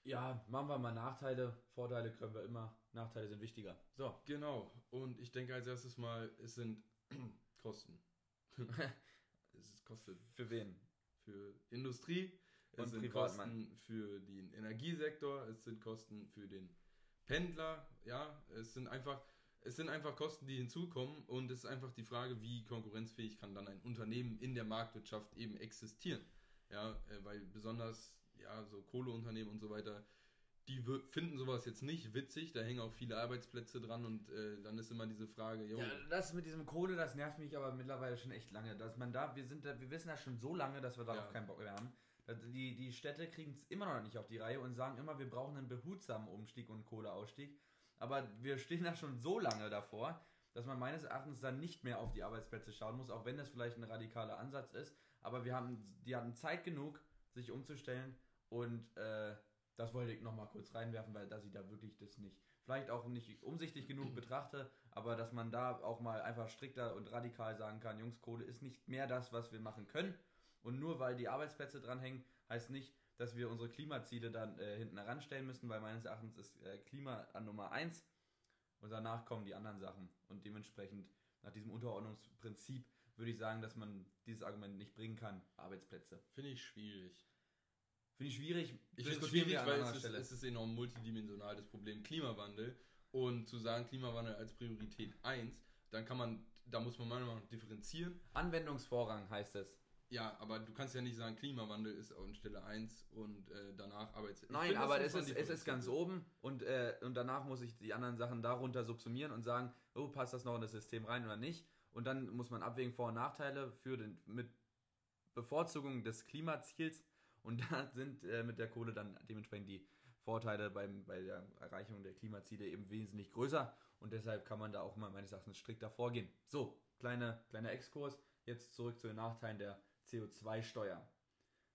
Ja, machen wir mal Nachteile. Vorteile können wir immer. Nachteile sind wichtiger. So. Genau. Und ich denke als erstes mal, es sind Kosten. es kostet. Für wen? Für Industrie. Es Und sind Kosten für den Energiesektor. Es sind Kosten für den Pendler, ja, es sind einfach, es sind einfach Kosten, die hinzukommen und es ist einfach die Frage, wie konkurrenzfähig kann dann ein Unternehmen in der Marktwirtschaft eben existieren. Ja, äh, weil besonders, ja, so Kohleunternehmen und so weiter, die finden sowas jetzt nicht witzig, da hängen auch viele Arbeitsplätze dran und äh, dann ist immer diese Frage, jo, Ja, das mit diesem Kohle, das nervt mich aber mittlerweile schon echt lange, dass man da, wir sind da, wir wissen das schon so lange, dass wir darauf ja. keinen Bock mehr haben. Die, die Städte kriegen es immer noch nicht auf die Reihe und sagen immer, wir brauchen einen behutsamen Umstieg und Kohleausstieg. Aber wir stehen da schon so lange davor, dass man meines Erachtens dann nicht mehr auf die Arbeitsplätze schauen muss, auch wenn das vielleicht ein radikaler Ansatz ist. Aber wir haben, die hatten Zeit genug, sich umzustellen und äh, das wollte ich nochmal kurz reinwerfen, weil dass ich da wirklich das nicht, vielleicht auch nicht umsichtig genug betrachte, aber dass man da auch mal einfach strikter und radikal sagen kann, Jungs, Kohle ist nicht mehr das, was wir machen können und nur weil die Arbeitsplätze dranhängen, heißt nicht, dass wir unsere Klimaziele dann äh, hinten heranstellen müssen, weil meines Erachtens ist äh, Klima an Nummer 1 und danach kommen die anderen Sachen. Und dementsprechend nach diesem Unterordnungsprinzip würde ich sagen, dass man dieses Argument nicht bringen kann, Arbeitsplätze. Finde ich schwierig. Finde ich schwierig. Ich finde es schwierig, weil es ist, es ist enorm multidimensional, das Problem Klimawandel. Und zu sagen, Klimawandel als Priorität 1, dann kann man, da muss man meiner Meinung nach differenzieren. Anwendungsvorrang heißt es. Ja, aber du kannst ja nicht sagen, Klimawandel ist an Stelle 1 und äh, danach Arbeits... Nein, aber es ist, es ist ganz oben und, äh, und danach muss ich die anderen Sachen darunter subsumieren und sagen, oh, passt das noch in das System rein oder nicht? Und dann muss man abwägen Vor- und Nachteile für den, mit Bevorzugung des Klimaziels und da sind äh, mit der Kohle dann dementsprechend die Vorteile beim, bei der Erreichung der Klimaziele eben wesentlich größer und deshalb kann man da auch mal meines Erachtens strikter vorgehen. So, kleine, kleiner Exkurs. Jetzt zurück zu den Nachteilen der CO2-Steuer.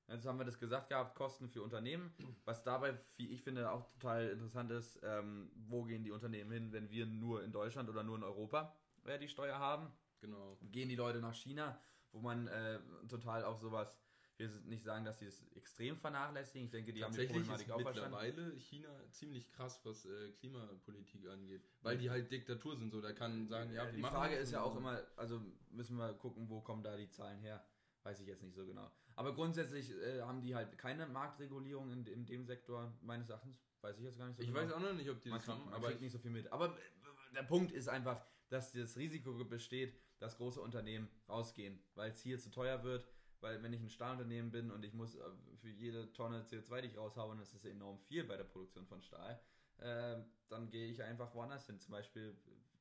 Jetzt haben wir das gesagt gehabt, Kosten für Unternehmen. Was dabei, wie ich finde, auch total interessant ist, ähm, wo gehen die Unternehmen hin, wenn wir nur in Deutschland oder nur in Europa äh, die Steuer haben? Genau. Gehen die Leute nach China, wo man äh, total auch sowas, ich will nicht sagen, dass sie es extrem vernachlässigen. Ich denke, die haben die Problematik auch verstanden. mittlerweile China ziemlich krass, was äh, Klimapolitik angeht. Weil die halt Diktatur sind, so. Da kann sagen, ja, wir die machen Die Frage ist ja auch immer, also müssen wir gucken, wo kommen da die Zahlen her. Weiß ich jetzt nicht so genau. Aber grundsätzlich äh, haben die halt keine Marktregulierung in, in dem Sektor, meines Erachtens. Weiß ich jetzt gar nicht so ich genau. Ich weiß auch noch nicht, ob die man das haben, aber ich nicht so viel mit. Aber äh, der Punkt ist einfach, dass das Risiko besteht, dass große Unternehmen rausgehen, weil es hier zu teuer wird. Weil wenn ich ein Stahlunternehmen bin und ich muss äh, für jede Tonne CO2, die ich raushaue, und das ist enorm viel bei der Produktion von Stahl, äh, dann gehe ich einfach woanders hin. Zum Beispiel,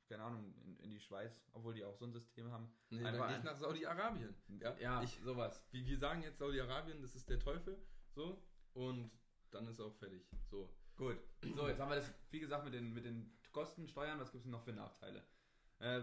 keine Ahnung, in, in die Schweiz, obwohl die auch so ein System haben. Nee, Einfach dann gehe nach Saudi-Arabien. Ja, Ja, ich, sowas. wir, wir sagen jetzt Saudi-Arabien, das ist der Teufel. So. Und dann ist auch fertig. So. Gut. So, jetzt haben wir das, wie gesagt, mit den, mit den Kosten, Steuern, was gibt es noch für Nachteile? Äh,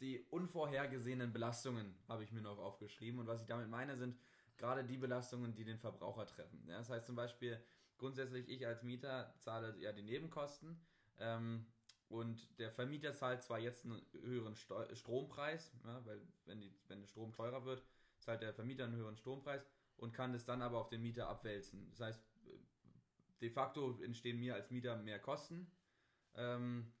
die unvorhergesehenen Belastungen habe ich mir noch aufgeschrieben und was ich damit meine, sind gerade die Belastungen, die den Verbraucher treffen. Ja, das heißt zum Beispiel, grundsätzlich ich als Mieter zahle ja die Nebenkosten ähm, und der Vermieter zahlt zwar jetzt einen höheren Steu Strompreis, ja, weil wenn, die, wenn der Strom teurer wird, zahlt der Vermieter einen höheren Strompreis und kann es dann aber auf den Mieter abwälzen. Das heißt, de facto entstehen mir als Mieter mehr Kosten. Ähm,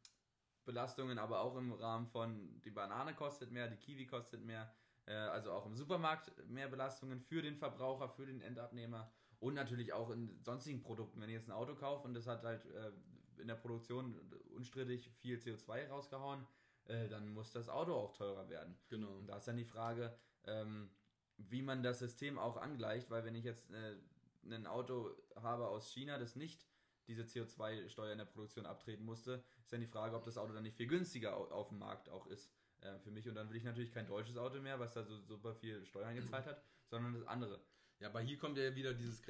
Belastungen aber auch im Rahmen von, die Banane kostet mehr, die Kiwi kostet mehr, äh, also auch im Supermarkt mehr Belastungen für den Verbraucher, für den Endabnehmer und natürlich auch in sonstigen Produkten. Wenn ich jetzt ein Auto kaufe und das hat halt äh, in der Produktion unstrittig viel CO2 rausgehauen, äh, dann muss das Auto auch teurer werden. Genau. Und da ist dann die Frage, ähm, wie man das System auch angleicht, weil wenn ich jetzt äh, ein Auto habe aus China, das nicht diese CO2-Steuer in der Produktion abtreten musste, ist dann die Frage, ob das Auto dann nicht viel günstiger au- auf dem Markt auch ist äh, für mich. Und dann will ich natürlich kein deutsches Auto mehr, was da so super viel Steuern gezahlt hat, sondern das andere. Ja, aber hier kommt ja wieder dieses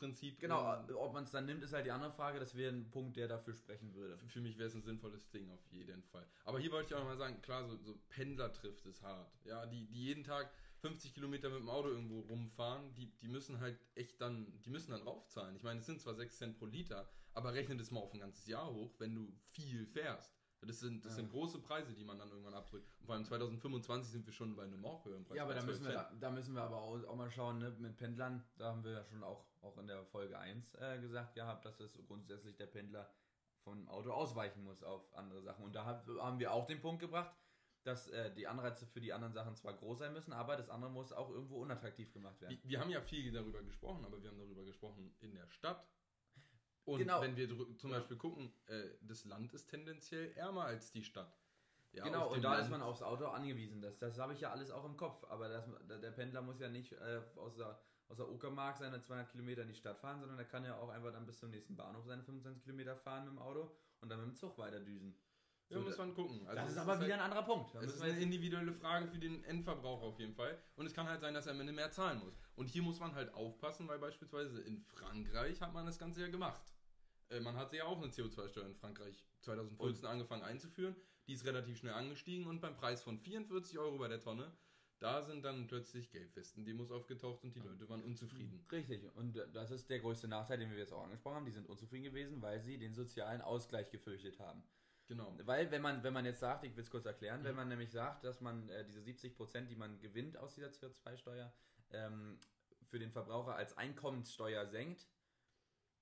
Grenzausgleichsprinzip. Genau, Ähm, ob man es dann nimmt, ist halt die andere Frage. Das wäre ein Punkt, der dafür sprechen würde. Für- mich wäre es ein sinnvolles Ding auf jeden Fall. Aber hier wollte ich auch noch mal sagen, klar, so, so Pendler trifft es hart. Ja, die, die jeden Tag 50 Kilometer mit dem Auto irgendwo rumfahren, die, die müssen halt echt dann, die müssen dann raufzahlen. Ich meine, es sind zwar 6 Cent pro Liter, aber rechne das mal auf ein ganzes Jahr hoch, wenn du viel fährst. Das sind, das sind große Preise, die man dann irgendwann abdrückt. Und vor allem 2025 sind wir schon bei einem auch höheren Preis. Ja, aber da 12 müssen, wir, da, da müssen wir aber auch, auch mal schauen, ne, mit Pendlern, da haben wir ja schon auch, auch in der Folge 1 äh, gesagt gehabt, dass es grundsätzlich der Pendler vom Auto ausweichen muss auf andere Sachen. Und da hab, haben wir auch den Punkt gebracht, dass äh, die Anreize für die anderen Sachen zwar groß sein müssen, aber das andere muss auch irgendwo unattraktiv gemacht werden. Wir, wir haben ja viel darüber gesprochen, aber wir haben darüber gesprochen in der Stadt. Und Genau. wenn wir zum. Beispiel gucken, äh, das Land ist tendenziell ärmer als die Stadt. Ja, genau, und da Land- ist man aufs Auto angewiesen. Das, das habe ich ja alles auch im Kopf. Aber das, der Pendler muss ja nicht äh, aus, der, aus der Uckermark seine 200 Kilometer in die Stadt fahren, sondern er kann ja auch einfach dann bis zum nächsten Bahnhof seine 25 Kilometer fahren mit dem Auto und dann mit dem Zug weiter düsen. Ja, So, muss man gucken. Also das ist aber wieder halt, ein anderer Punkt. Da Es müssen ist eine individuelle Frage für den Endverbraucher auf jeden Fall. Und es kann halt sein, dass er am Ende mehr zahlen muss. Und hier muss man halt aufpassen, weil beispielsweise in Frankreich hat man das Ganze ja gemacht. Äh, Man hatte ja auch eine CO2-Steuer in Frankreich 2015 angefangen einzuführen. Die ist relativ schnell angestiegen und beim Preis von 44 Euro bei der Tonne, da sind dann plötzlich Gelbwesten-Demos aufgetaucht und die Leute waren unzufrieden. Richtig, und das ist der größte Nachteil, den wir jetzt auch angesprochen haben. Die sind unzufrieden gewesen, weil sie den sozialen Ausgleich gefürchtet haben. Genau. Weil, wenn man, wenn man jetzt sagt, ich will es kurz erklären, Mhm. wenn man nämlich sagt, dass man äh, diese 70 Prozent, die man gewinnt aus dieser CO2-Steuer, ähm, für den Verbraucher als Einkommenssteuer senkt,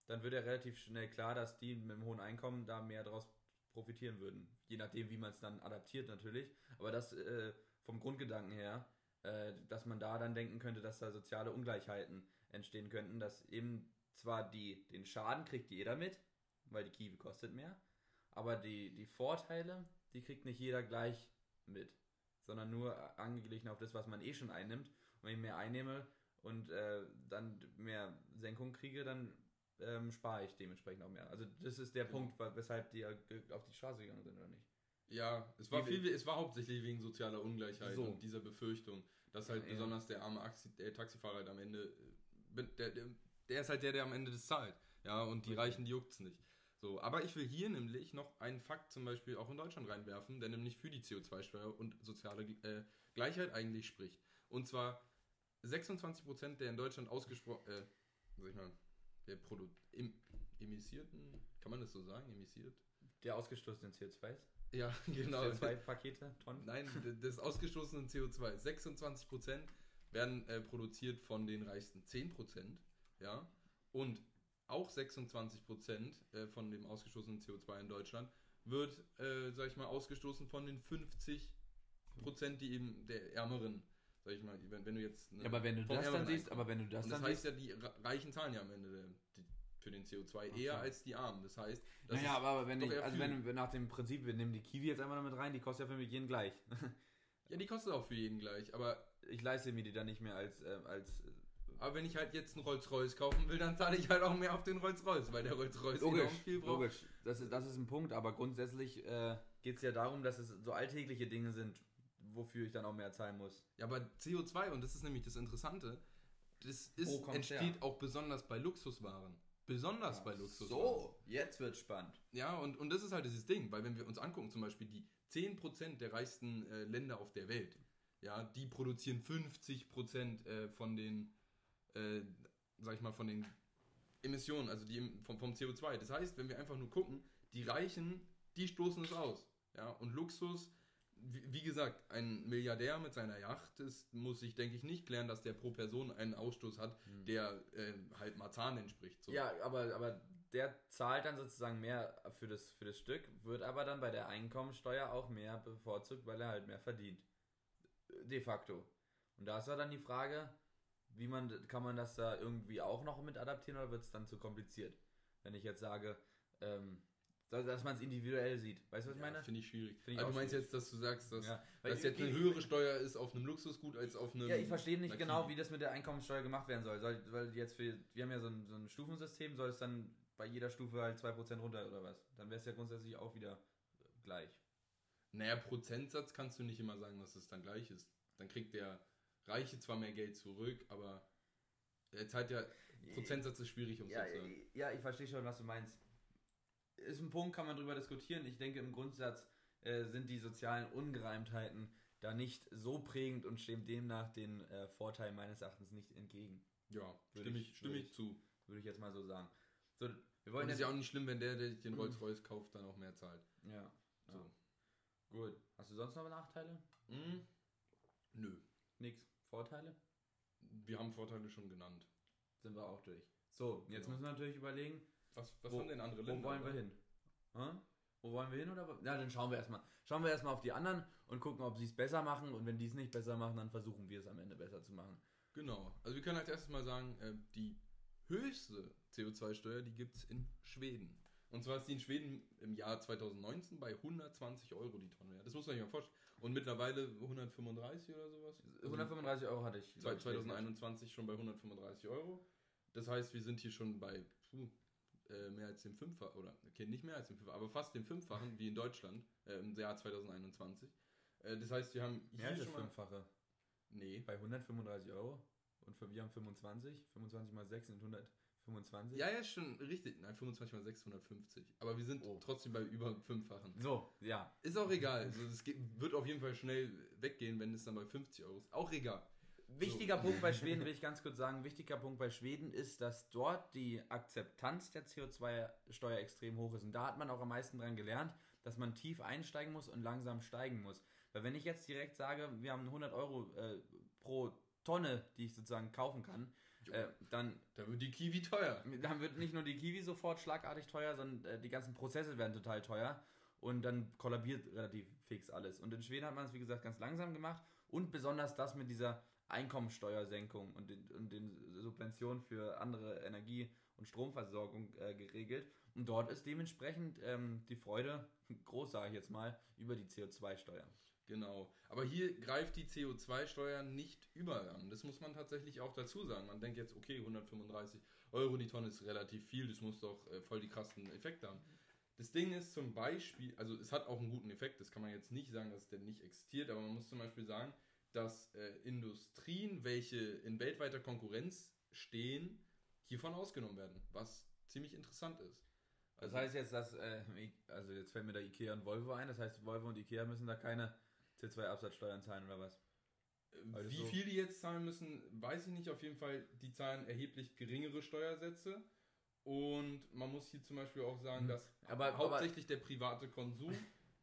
dann wird ja relativ schnell klar, dass die mit einem hohen Einkommen da mehr daraus profitieren würden. Je nachdem, wie man es dann adaptiert natürlich. Aber das äh, vom Grundgedanken her, äh, dass man da dann denken könnte, dass da soziale Ungleichheiten entstehen könnten, dass eben zwar die, den Schaden kriegt jeder mit, weil die Kiwi kostet mehr, aber die, die Vorteile, die kriegt nicht jeder gleich mit, sondern nur angeglichen auf das, was man eh schon einnimmt. Und wenn ich mehr einnehme und äh, dann mehr Senkung kriege, dann ähm, spare ich dementsprechend auch mehr. Also das ist der Genau. Punkt, weshalb die ja auf die Straße gegangen sind, oder nicht? Ja, es war, viel, es war hauptsächlich wegen sozialer Ungleichheit So. und dieser Befürchtung, dass halt Ja. besonders der arme Axi der Taxifahrer halt am Ende, äh, der, der, der ist halt der, der am Ende das zahlt. Ja, und die. Reichen, die juckt's nicht. So, aber ich will hier nämlich noch einen Fakt zum Beispiel auch in Deutschland reinwerfen, der nämlich für die CO2-Steuer und soziale äh, Gleichheit eigentlich spricht. Und zwar 26% der in Deutschland ausgesprochen, äh, sag ich mal, der Produ im, emissierten, kann man das so sagen, emissiert? Der ausgestoßenen CO2s? Ja, genau. CO2-Pakete, Tonnen? Nein, des ausgestoßenen CO2. 26% werden äh, produziert von den reichsten 10%, ja. Und auch 26% äh, von dem ausgestoßenen CO2 in Deutschland wird, äh, sag ich mal, ausgestoßen von den 50%, die eben der ärmeren, sag ich mal, wenn, wenn du jetzt. ne, Ja, aber wenn du das dann ärmeren siehst, Einkommen. aber wenn du das das dann heißt siehst, ja, die Reichen zahlen ja am Ende die, für den CO2 Ach eher als die Armen. Das heißt, das naja, aber, aber wenn ich, also wenn nach dem Prinzip, wir nehmen die Kiwi jetzt einmal damit rein, die kostet ja für mich jeden gleich. ja, die kostet auch für jeden gleich, aber ich leiste mir die dann nicht mehr als, äh, als Aber wenn ich halt jetzt einen Rolls-Royce kaufen will, dann zahle ich halt auch mehr auf den Rolls-Royce, weil der Rolls-Royce enorm viel braucht. logisch. Das ist, das ist ein Punkt, aber grundsätzlich äh, geht es ja darum, dass es so alltägliche Dinge sind, wofür ich dann auch mehr zahlen muss. Ja, aber CO2, und das ist nämlich das Interessante, das ist, kommt's entsteht her? auch besonders bei Luxuswaren. Besonders bei Luxuswaren. So, jetzt wird's spannend. Ja, und, und das ist halt dieses Ding, weil wenn wir uns angucken, zum Beispiel die 10% der reichsten äh, Länder auf der Welt, ja, die produzieren 50% äh, von den, äh, sag ich mal, von den Emissionen, also die vom, vom CO2. Das heißt, wenn wir einfach nur gucken, die Reichen, die stoßen es aus. Ja, und Luxus, wie, wie gesagt, ein Milliardär mit seiner Yacht, das muss ich, denke ich, nicht klären, dass der pro Person einen Ausstoß hat, der äh, halt Marzahn entspricht. So. Ja, aber, aber der zahlt dann sozusagen mehr für das, für das Stück, wird aber dann bei der Einkommensteuer auch mehr bevorzugt, weil er halt mehr verdient. De facto. Und da ist ja dann die Frage, wie man, kann man das da irgendwie auch noch mit adaptieren oder wird es dann zu kompliziert? Wenn ich jetzt sage, ähm, dass, man es individuell sieht. Weißt du, was ich Ja, meine? Finde ich schwierig. Find ich also du meinst schwierig. jetzt, dass du sagst, dass, Ja, dass jetzt eine höhere Steuer ist auf einem Luxusgut als auf einem. Ja, ich verstehe nicht genau, wie das mit der Einkommensteuer gemacht werden soll. soll weil jetzt für, wir haben ja so ein, so ein Stufensystem, soll es dann bei jeder Stufe halt 2% runter oder was? Dann wäre es ja grundsätzlich auch wieder gleich. Naja, Prozentsatz kannst du nicht immer sagen, dass es dann gleich ist. Dann kriegt der Reiche zwar mehr Geld zurück, aber jetzt halt ja. Prozentsatz ist schwierig, um Ja, zu sagen. ja, ich verstehe schon, was du meinst. Ist ein Punkt, kann man drüber diskutieren. Ich denke, im Grundsatz äh, sind die sozialen Ungereimtheiten da nicht so prägend und stehen demnach den äh, Vorteilen meines Erachtens nicht entgegen. Ja, Würde stimme ich- ich, stimme würde ich zu. Würde ich jetzt mal so sagen. So, wir Und wollen es ist ja auch nicht schlimm, wenn der, der den Rolls-Royce kauft, dann auch mehr zahlt. ja, So. ja. Gut. Hast du sonst noch Nachteile? Hm? Nö. Nix. Vorteile? Wir haben Vorteile schon genannt. Sind wir auch durch. So, jetzt Genau. müssen wir natürlich überlegen, Was, was Wo- haben denn andere wo Länder? wollen wir hin? Hä? Wo wollen wir hin oder? wo- Ja, dann schauen wir erstmal. Schauen wir erstmal auf die anderen und gucken, ob sie es besser machen. Und wenn die es nicht besser machen, dann versuchen wir es am Ende besser zu machen. Genau. Also wir können als erstes mal sagen, äh, die höchste CO2-Steuer, die gibt es in Schweden. Und zwar ist die in Schweden im Jahr 2019 bei 120 Euro die Tonne. Das muss man sich mal vorstellen. Und mittlerweile 135 oder sowas. Also 135 Euro hatte ich. zwei- glaub ich, gelesen. 2021 schon bei 135 Euro. Das heißt, wir sind hier schon bei puh, äh, mehr als dem Fünffachen, oder okay, nicht mehr als dem Fünffachen, aber fast dem Fünffachen wie in Deutschland äh, im Jahr 2021. Äh, das heißt, wir haben hier Mehr als das. Fünffache. Nee. Bei 135 Euro. Und für wir haben 25. 25 mal 6 sind 125. Ja, ja, schon richtig. Nein, 25 mal 650. Aber wir sind Oh. trotzdem bei über Fünffachen. So, ja. Ist auch egal. Also, es geht, wird auf jeden Fall schnell weggehen, wenn es dann bei 50 Euro ist. Auch egal. Wichtiger Punkt bei Schweden, will ich ganz kurz sagen, wichtiger Punkt bei Schweden ist, dass dort die Akzeptanz der CO2-Steuer extrem hoch ist. Und da hat man auch am meisten dran gelernt, dass man tief einsteigen muss und langsam steigen muss. Weil wenn ich jetzt direkt sage, wir haben 100 Euro äh, pro Tonne, die ich sozusagen kaufen kann, äh, dann, Da wird die Kiwi teuer. dann wird nicht nur die Kiwi sofort schlagartig teuer, sondern äh, die ganzen Prozesse werden total teuer. Und dann kollabiert relativ fix alles. Und in Schweden hat man es, wie gesagt, ganz langsam gemacht. Und besonders das mit dieser Einkommensteuersenkung und den, und den Subventionen für andere Energie- und Stromversorgung äh, geregelt. Und dort ist dementsprechend ähm, die Freude groß, sage ich jetzt mal, über die CO2-Steuer. Genau. Aber hier greift die CO2-Steuer nicht überall an. Das muss man tatsächlich auch dazu sagen. Man denkt jetzt, okay, 135 Euro die Tonne ist relativ viel, das muss doch äh, voll die krassen Effekte haben. Das Ding ist zum Beispiel, also es hat auch einen guten Effekt, das kann man jetzt nicht sagen, dass der nicht existiert, aber man muss zum Beispiel sagen, dass äh, Industrien, welche in weltweiter Konkurrenz stehen, hiervon ausgenommen werden, was ziemlich interessant ist. Das heißt jetzt, dass, äh, also jetzt fällt mir da Ikea und Volvo ein, das heißt, Volvo und Ikea müssen da keine CO2-Absatzsteuern zahlen oder was? Also Wie so- viel die jetzt zahlen müssen, weiß ich nicht. Auf jeden Fall, die zahlen erheblich geringere Steuersätze. Und man muss hier zum Beispiel auch sagen, Hm. dass Aber- hauptsächlich der private Konsum,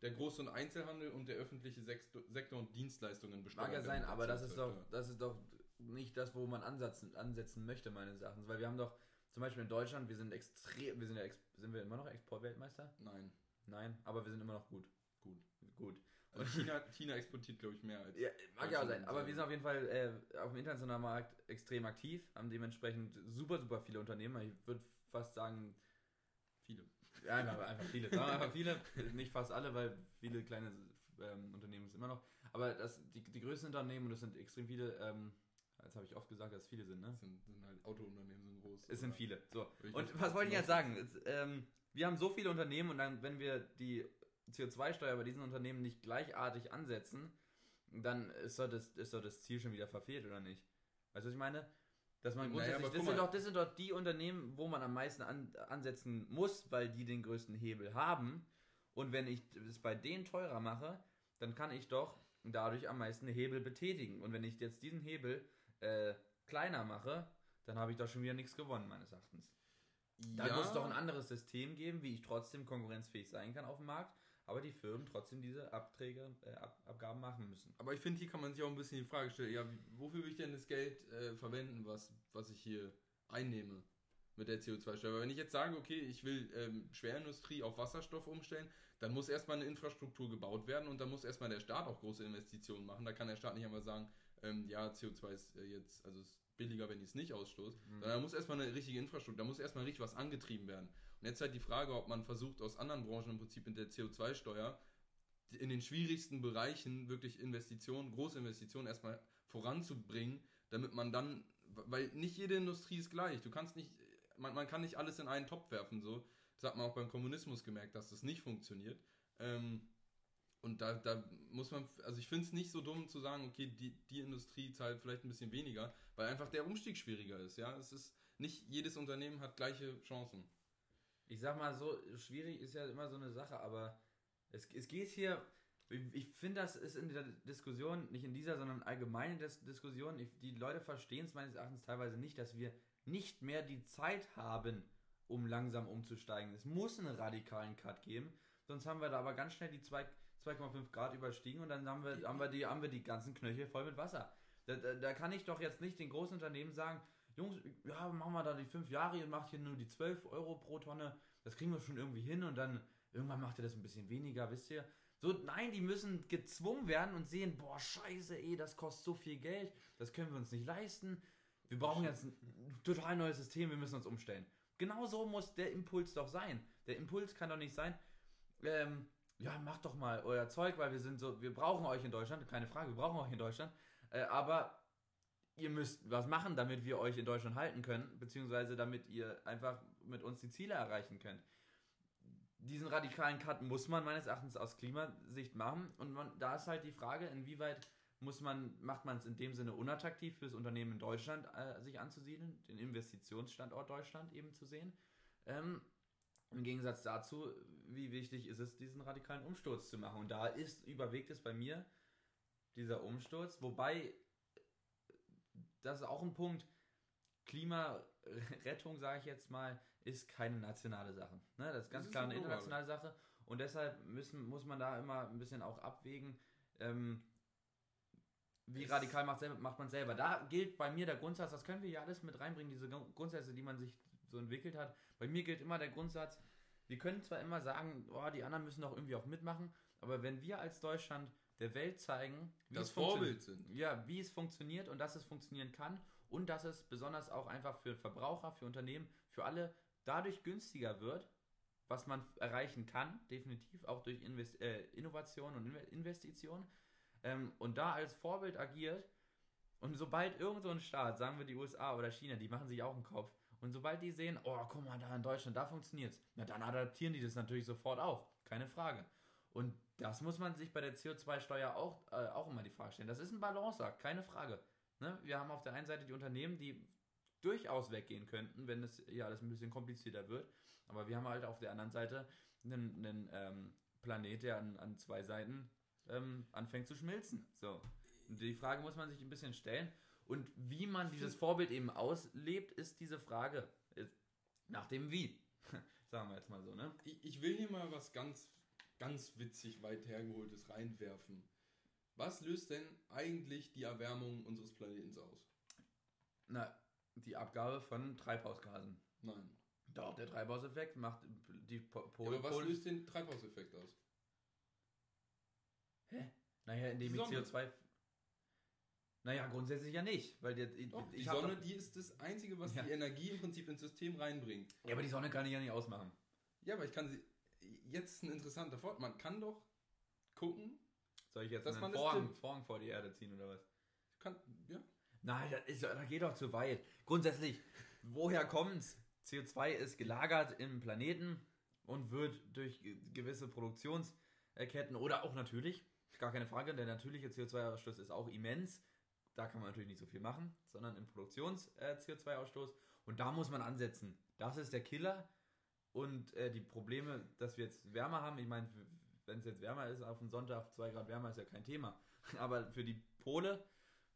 der Groß- und Einzelhandel und der öffentliche Sektor, und Dienstleistungen besteuert Mag ja sein, aber das ist doch, CO2-Steuer. das ist doch nicht das, wo man ansetzen, ansetzen möchte, meines Erachtens. Weil wir haben doch, zum Beispiel in Deutschland, wir sind extrem, wir sind ja, sind wir immer noch Exportweltmeister? Nein, Nein, aber wir sind immer noch gut. gut. Gut. Also China, China exportiert, glaube ich, mehr als. Ja, mag ja sein, aber und wir sind auf jeden Fall äh, auf dem internationalen Markt extrem aktiv, haben dementsprechend super, super viele Unternehmer. Ich würde fast sagen, Viele. Ja, einfach, einfach viele. Sagen einfach viele, nicht fast alle, weil viele kleine ähm, Unternehmen sind immer noch. Aber das, die, die größten Unternehmen, und das sind extrem viele, ähm, Jetzt habe ich oft gesagt, dass es viele sind, ne? Das sind, sind halt Autounternehmen, sind groß. Es sind viele. So. Und was wollte ich jetzt sagen? Es, ähm, wir haben so viele Unternehmen und dann, wenn wir die CO2-Steuer bei diesen Unternehmen nicht gleichartig ansetzen, dann ist doch, das, ist doch das Ziel schon wieder verfehlt, oder nicht? Weißt du, was ich meine? Dass man Naja, grundsätzlich, aber das, sind doch, das sind doch die Unternehmen, wo man am meisten an, ansetzen muss, weil die den größten Hebel haben. Und wenn ich es bei denen teurer mache, dann kann ich doch dadurch am meisten Hebel betätigen. Und wenn ich jetzt diesen Hebel äh, kleiner mache, dann habe ich doch schon wieder nichts gewonnen, meines Erachtens. Da Ja, muss es doch ein anderes System geben, wie ich trotzdem konkurrenzfähig sein kann auf dem Markt, aber die Firmen trotzdem diese Abträge, äh, Ab Abgaben machen müssen. Aber ich finde, hier kann man sich auch ein bisschen die Frage stellen, ja, wofür will ich denn das Geld äh, verwenden, was, was ich hier einnehme mit der CO2-Steuer? Weil wenn ich jetzt sage, okay, ich will ähm, Schwerindustrie auf Wasserstoff umstellen, dann muss erstmal eine Infrastruktur gebaut werden und dann muss erstmal der Staat auch große Investitionen machen. Da kann der Staat nicht einfach sagen, ähm, ja, CO2 ist äh, jetzt, also ist billiger, wenn ich es nicht ausstoße. Sondern da muss erstmal eine richtige Infrastruktur, da muss erstmal richtig was angetrieben werden. Und jetzt halt die Frage, ob man versucht, aus anderen Branchen im Prinzip mit der CO2-Steuer in den schwierigsten Bereichen wirklich Investitionen, große Investitionen erstmal voranzubringen, damit man dann, weil nicht jede Industrie ist gleich. Du kannst nicht, man, man kann nicht alles in einen Topf werfen, so. Das hat man auch beim Kommunismus gemerkt, dass das nicht funktioniert. Ähm, und da, da muss man, also ich finde es nicht so dumm zu sagen, okay, die, die Industrie zahlt vielleicht ein bisschen weniger, weil einfach der Umstieg schwieriger ist, ja. Es ist, nicht jedes Unternehmen hat gleiche Chancen. Ich sag mal so, schwierig ist ja immer so eine Sache, aber es, es geht hier, ich, finde, das ist in der Diskussion, nicht in dieser, sondern allgemein in der Diskussion, die Leute verstehen es meines Erachtens teilweise nicht, dass wir nicht mehr die Zeit haben, um langsam umzusteigen. Es muss einen radikalen Cut geben, sonst haben wir da aber ganz schnell die zwei- 2,5 Grad überstiegen und dann haben wir, haben, wir die, haben wir die ganzen Knöchel voll mit Wasser. Da, da, da kann ich doch jetzt nicht den großen Unternehmen sagen, Jungs, ja, machen wir da die 5 Jahre, ihr macht hier nur die 12 Euro pro Tonne, das kriegen wir schon irgendwie hin und dann irgendwann macht ihr das ein bisschen weniger, wisst ihr? So, nein, die müssen gezwungen werden und sehen, boah, scheiße, ey, das kostet so viel Geld, das können wir uns nicht leisten. Wir brauchen jetzt ein total neues System, wir müssen uns umstellen. Genau so muss der Impuls doch sein. Der Impuls kann doch nicht sein, ähm, ja, macht doch mal euer Zeug, weil wir sind so, wir brauchen euch in Deutschland, keine Frage, wir brauchen euch in Deutschland, äh, aber ihr müsst was machen, damit wir euch in Deutschland halten können, beziehungsweise damit ihr einfach mit uns die Ziele erreichen könnt. Diesen radikalen Cut muss man meines Erachtens aus Klimasicht machen und man, da ist halt die Frage, inwieweit muss man, macht man es in dem Sinne unattraktiv für das Unternehmen in Deutschland äh, sich anzusiedeln, den Investitionsstandort Deutschland eben zu sehen. Ähm, Im Gegensatz dazu, wie wichtig ist es, diesen radikalen Umsturz zu machen. Und da ist, überwiegt es bei mir dieser Umsturz, wobei das ist auch ein Punkt, Klimarettung, sage ich jetzt mal, ist keine nationale Sache. Ne? Das ist ganz ist klar eine eine internationale Sache. Und deshalb müssen, muss man da immer ein bisschen auch abwägen, ähm, wie radikal macht, macht man selber. Da gilt bei mir der Grundsatz, das können wir ja alles mit reinbringen, diese Grund- Grundsätze, die man sich so entwickelt hat. Bei mir gilt immer der Grundsatz, wir können zwar immer sagen, oh, die anderen müssen doch irgendwie auch mitmachen, aber wenn wir als Deutschland der Welt zeigen, wie Das es Vorbild sind. ja, wie es funktioniert und dass es funktionieren kann und dass es besonders auch einfach für Verbraucher, für Unternehmen, für alle dadurch günstiger wird, was man erreichen kann, definitiv auch durch Invest äh, Innovation und Inve- Investition. Ähm, und da als Vorbild agiert und sobald irgend so ein Staat, sagen wir die USA oder China, die machen sich auch einen Kopf und sobald die sehen, oh, guck mal, da in Deutschland, da funktioniert's, na dann adaptieren die das natürlich sofort auch, keine Frage. Und das muss man sich bei der CO2-Steuer auch, äh, auch immer die Frage stellen. Das ist ein Balanceakt, keine Frage. Ne? Wir haben auf der einen Seite die Unternehmen, die durchaus weggehen könnten, wenn es ja alles ein bisschen komplizierter wird. Aber wir haben halt auf der anderen Seite einen, einen ähm, Planet, der an, an zwei Seiten ähm, anfängt zu schmilzen. So. Und die Frage muss man sich ein bisschen stellen. Und wie man dieses Vorbild eben auslebt, ist diese Frage. Ist nach dem Wie. Sagen wir jetzt mal so, ne? Ich, will hier mal was ganz, ganz witzig weit hergeholtes reinwerfen. Was löst denn eigentlich die Erwärmung unseres Planeten aus? Na, die Abgabe von Treibhausgasen. Nein. Doch, der Treibhauseffekt macht die Po- Ja, Pol. aber was Pol- löst den Treibhauseffekt aus? Naja, indem Die ich Sonne. CO2. Naja, grundsätzlich ja nicht. Weil der, Doch, ich die Sonne, Doch, die ist das Einzige, was Ja. die Energie im Prinzip ins System reinbringt. ja, aber die Sonne kann ich ja nicht ausmachen. Ja, aber ich kann sie. Jetzt ein interessanter Fort. Man kann doch gucken. Soll ich jetzt Dass einen man das Vorhang. Vorhang vor die Erde ziehen oder was? Kann, ja. Nein, das, ist, das geht doch zu weit. Grundsätzlich, woher kommt's? CO2 ist gelagert im Planeten und wird durch gewisse Produktionsketten oder auch natürlich, gar keine Frage, der natürliche CO2-Ausstoß ist auch immens. Da kann man natürlich nicht so viel machen, sondern im Produktions-CO2-Ausstoß. Und da muss man ansetzen. Das ist der Killer. Und äh, die Probleme, dass wir jetzt wärmer haben, ich meine, wenn es jetzt wärmer ist, auf dem Sonntag 2 Grad wärmer ist ja kein Thema. Aber für die Pole,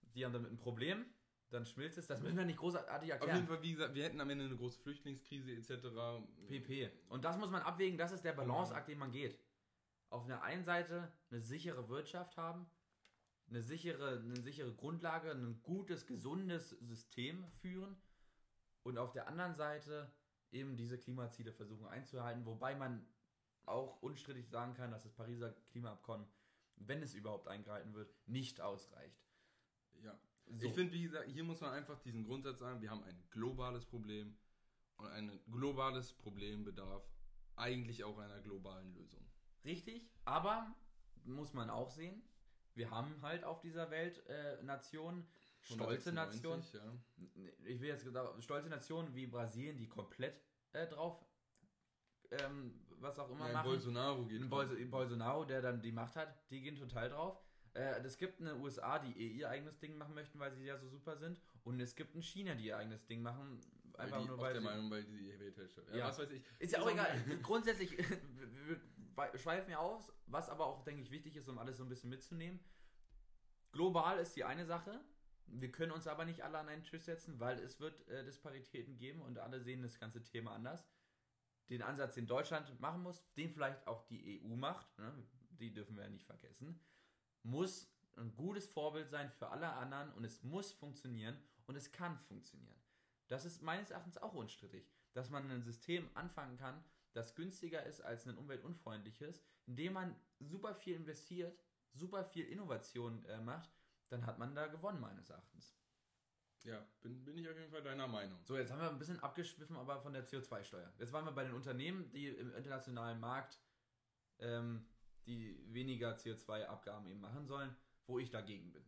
die haben damit ein Problem, dann schmilzt es. Das müssen wir nicht großartig erklären. Auf jeden Fall, wie gesagt, wir hätten am Ende eine große Flüchtlingskrise etc. PP. Und das muss man abwägen, das ist der Balanceakt, den man geht. Auf der einen Seite eine sichere Wirtschaft haben, eine sichere, eine sichere Grundlage, ein gutes, gesundes System führen und auf der anderen Seite eben diese Klimaziele versuchen einzuhalten, wobei man auch unstrittig sagen kann, dass das Pariser Klimaabkommen, wenn es überhaupt eingehalten wird, nicht ausreicht. Ja. So. Ich finde, wie gesagt, hier muss man einfach diesen Grundsatz sagen, wir haben ein globales Problem und ein globales Problem bedarf eigentlich auch einer globalen Lösung. Richtig, aber muss man auch sehen, wir haben halt auf dieser Welt äh, Nationen, stolze Nationen, ja. ich will jetzt stolze Nationen wie Brasilien, die komplett äh, drauf ähm, was auch immer ja, machen. Bolsonaro geht Bol Bolsonaro, der dann die Macht hat, die gehen total drauf. Äh, es gibt eine USA, die eh ihr eigenes Ding machen möchten, weil sie ja so super sind. Und es gibt ein China, die ihr eigenes Ding machen. Einfach weil die, nur weil der Meinung, weil die Welt ja, ja, was weiß ich. Ist ja auch egal. Grundsätzlich, schweifen ja aus, was aber auch, denke ich, wichtig ist, um alles so ein bisschen mitzunehmen. Global ist die eine Sache. Wir können uns aber nicht alle an einen Tisch setzen, weil es wird äh, Disparitäten geben und alle sehen das ganze Thema anders. Den Ansatz, den Deutschland machen muss, den vielleicht auch die EU macht, ne? die dürfen wir ja nicht vergessen, muss ein gutes Vorbild sein für alle anderen und es muss funktionieren und es kann funktionieren. Das ist meines Erachtens auch unstrittig, dass man ein System anfangen kann, das günstiger ist als ein umweltunfreundliches, indem man super viel investiert, super viel Innovation äh, macht dann hat man da gewonnen, meines Erachtens. Ja, bin, bin ich auf jeden Fall deiner Meinung. So, jetzt haben wir ein bisschen abgeschwiffen, aber von der CO2-Steuer. Jetzt waren wir bei den Unternehmen, die im internationalen Markt ähm, die weniger CO2-Abgaben eben machen sollen, wo ich dagegen bin.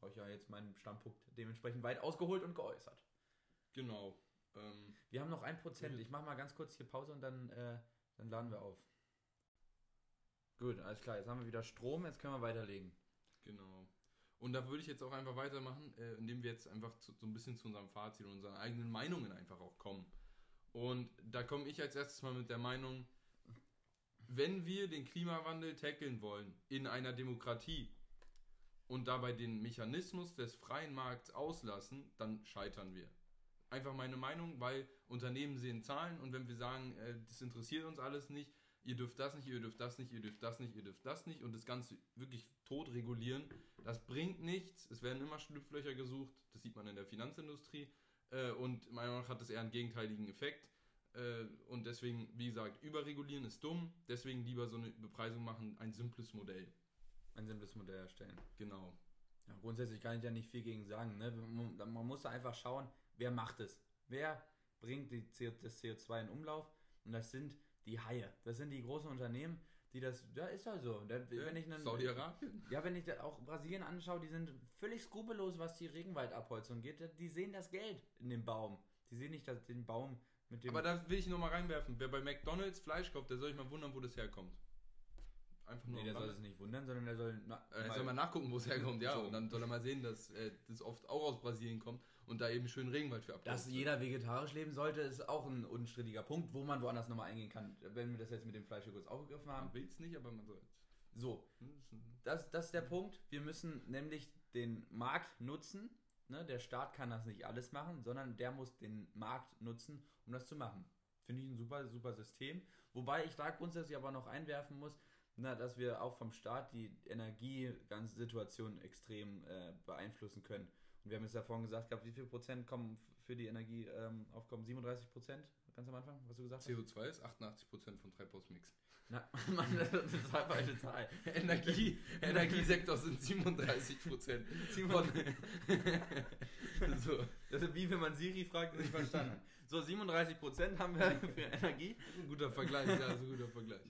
Habe ich ja jetzt meinen Standpunkt dementsprechend weit ausgeholt und geäußert. Genau. Ähm, wir haben noch ein Prozent. Ich mache mal ganz kurz hier Pause und dann, äh, dann laden wir auf. Gut, alles klar. Jetzt haben wir wieder Strom, jetzt können wir weiterlegen. Genau. Und da würde ich jetzt auch einfach weitermachen, äh, indem wir jetzt einfach zu, so ein bisschen zu unserem Fazit und unseren eigenen Meinungen einfach auch kommen. Und da komme ich als erstes mal mit der Meinung, wenn wir den Klimawandel tackeln wollen in einer Demokratie und dabei den Mechanismus des freien Markts auslassen, dann scheitern wir. Einfach meine Meinung, weil Unternehmen sehen Zahlen und wenn wir sagen, äh, das interessiert uns alles nicht, ihr dürft das nicht, ihr dürft das nicht, ihr dürft das nicht, ihr dürft das nicht und das Ganze wirklich tot regulieren, das bringt nichts. Es werden immer Schlupflöcher gesucht, das sieht man in der Finanzindustrie äh, und meiner Meinung nach hat das eher einen gegenteiligen Effekt. Äh, und deswegen, wie gesagt, überregulieren ist dumm, deswegen lieber so eine Bepreisung machen, ein simples Modell. Ein simples Modell erstellen. Genau. Ja, grundsätzlich kann ich ja nicht viel gegen sagen. Ne? Man, man muss da einfach schauen, wer macht es. Wer bringt die, das CO2 in Umlauf? Und das sind die Haie. Das sind die großen Unternehmen, die das, ja, ist halt so. Da, ja, wenn ich Saudi-Arabien. Ja, wenn ich da auch Brasilien anschaue, die sind völlig skrupellos, was die Regenwaldabholzung geht. Die sehen das Geld in dem Baum. Die sehen nicht dass den Baum mit dem. Aber da will ich nochmal reinwerfen. Wer bei McDonalds Fleisch kauft, der soll sich mal wundern, wo das herkommt. Einfach nur. Nee, der soll es nicht wundern, sondern der soll. Na, äh, soll mal nachgucken, wo es herkommt, ja. So. Und dann soll er mal sehen, dass äh, das oft auch aus Brasilien kommt und da eben schön Regenwald für abgebaut Dass jeder vegetarisch leben sollte, ist auch ein unstrittiger Punkt, wo man woanders nochmal eingehen kann, wenn wir das jetzt mit dem Fleisch kurz aufgegriffen haben. Man will es nicht, aber man soll es. So, hm, das, das ist der Punkt. Wir müssen nämlich den Markt nutzen. Ne? Der Staat kann das nicht alles machen, sondern der muss den Markt nutzen, um das zu machen. Finde ich ein super, super System. Wobei ich da grundsätzlich aber noch einwerfen muss, na, dass wir auch vom Staat die Energiesituation extrem äh, beeinflussen können. Und wir haben es ja vorhin gesagt gehabt, wie viel Prozent kommen für die Energieaufkommen? Ähm, 37 Prozent, ganz am Anfang, was du gesagt CO2 hast? CO2 ist 88 Prozent von Treibhausmix. Na, Mann, das ist eine Zahl. Energie, Energiesektor sind 37 Prozent. so. Das ist wie wenn man Siri fragt und nicht verstanden So, 37 Prozent haben wir für Energie. Ein guter Vergleich, ja, so ein guter Vergleich.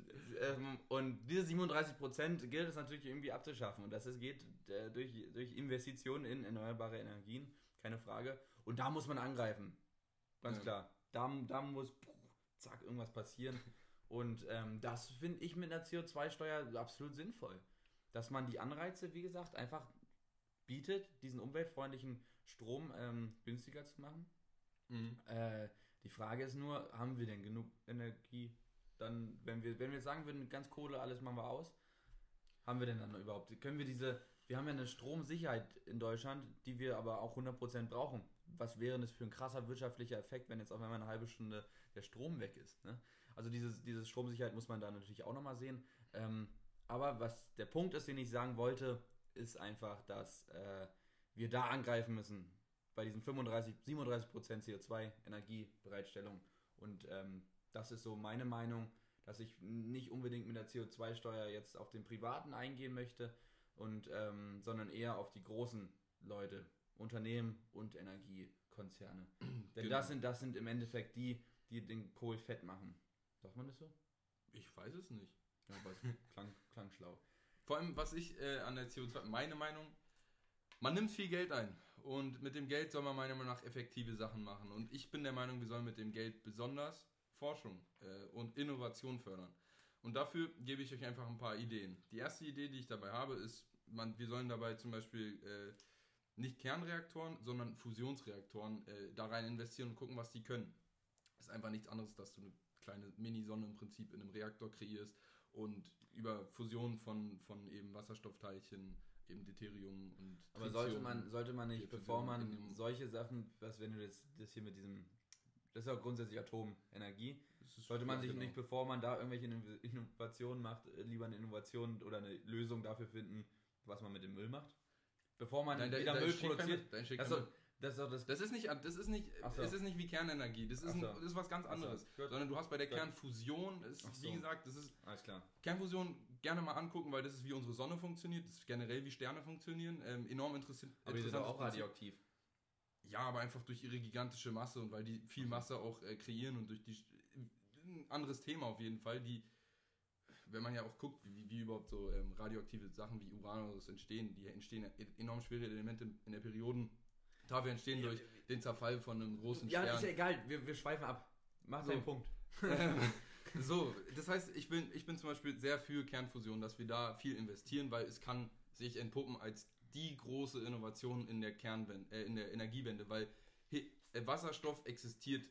Ähm, und diese 37 Prozent gilt es natürlich irgendwie abzuschaffen. Und das geht äh, durch, durch Investitionen in erneuerbare Energien. keine Frage. Und da muss man angreifen. Ganz Ja. klar. Da, da muss, zack, irgendwas passieren. Und ähm, das finde ich mit einer CO2-Steuer absolut sinnvoll. Dass man die Anreize, wie gesagt, einfach bietet, diesen umweltfreundlichen Strom ähm, günstiger zu machen. Mhm. Äh, die Frage ist nur, haben wir denn genug Energie? Dann, wenn wir, wenn wir sagen würden, ganz Kohle, alles machen wir aus, haben wir denn dann überhaupt, können wir diese, wir haben ja eine Stromsicherheit in Deutschland, die wir aber auch 100% brauchen. Was wäre das für ein krasser wirtschaftlicher Effekt, wenn jetzt auf einmal eine halbe Stunde der Strom weg ist? Ne? Also dieses, diese Stromsicherheit muss man da natürlich auch nochmal sehen. Ähm, aber was der Punkt ist, den ich sagen wollte, ist einfach, dass äh, wir da angreifen müssen bei diesen 35, 37 Prozent CO2-Energiebereitstellung. Und ähm, das ist so meine Meinung, dass ich nicht unbedingt mit der CO2-Steuer jetzt auf den Privaten eingehen möchte, und, ähm, sondern eher auf die großen Leute, Unternehmen und Energiekonzerne. Denn Genau. das, sind, das sind im Endeffekt die, die den Kohl fett machen. Sagt man das so? Ich weiß es nicht. Ja, aber es klang, klang schlau. Vor allem, was ich äh, an der CO2, meine Meinung, man nimmt viel Geld ein und mit dem Geld soll man meiner Meinung nach effektive Sachen machen. Und ich bin der Meinung, wir sollen mit dem Geld besonders Forschung äh, und Innovation fördern. Und dafür gebe ich euch einfach ein paar Ideen. Die erste Idee, die ich dabei habe, ist, man, wir sollen dabei zum Beispiel äh, nicht Kernreaktoren, sondern Fusionsreaktoren äh, da rein investieren und gucken, was die können. Ist einfach nichts anderes, dass du eine kleine Mini-Sonne im Prinzip in einem Reaktor kreierst und über Fusion von, von eben Wasserstoffteilchen, eben Deuterium und Aber sollte Tritium- man, sollte man nicht, bevor man solche Sachen, was wenn du das, das hier mit diesem, das ist ja grundsätzlich Atomenergie, sollte man sich genau. nicht, bevor man da irgendwelche Inno- Innovationen macht, äh, lieber eine Innovation oder eine Lösung dafür finden, was man mit dem Müll macht? Bevor man Nein, da- wieder da Müll produziert. da steht Das ist, das das. Ist nicht, das ist nicht, so. es ist nicht wie Kernenergie. Das ist, Ach ein, so. das ist was ganz so, anderes. gut. Sondern du hast bei der Gut. Kernfusion, ist, wie so. gesagt, das ist Alles klar. Kernfusion gerne mal angucken, weil das ist wie unsere Sonne funktioniert, das ist generell wie Sterne funktionieren. Ähm, enorm interessiert. Aber die sind auch radioaktiv. Ja, aber einfach durch ihre gigantische Masse und weil die viel. Masse auch äh, kreieren und durch die ein anderes Thema auf jeden Fall, die wenn man ja auch guckt, wie, wie überhaupt so ähm, radioaktive Sachen wie Uran oder so entstehen, die entstehen ja enorm schwere Elemente in der Periodentafel entstehen durch den Zerfall von einem großen Ja, Stern. ist ja egal, wir, wir schweifen ab. Mach So. deinen Punkt. So, das heißt, ich bin, ich bin zum Beispiel sehr für Kernfusion, dass wir da viel investieren, weil es kann sich entpuppen als die große Innovation in der Kernwende, äh, in der Energiewende, weil he, äh, Wasserstoff existiert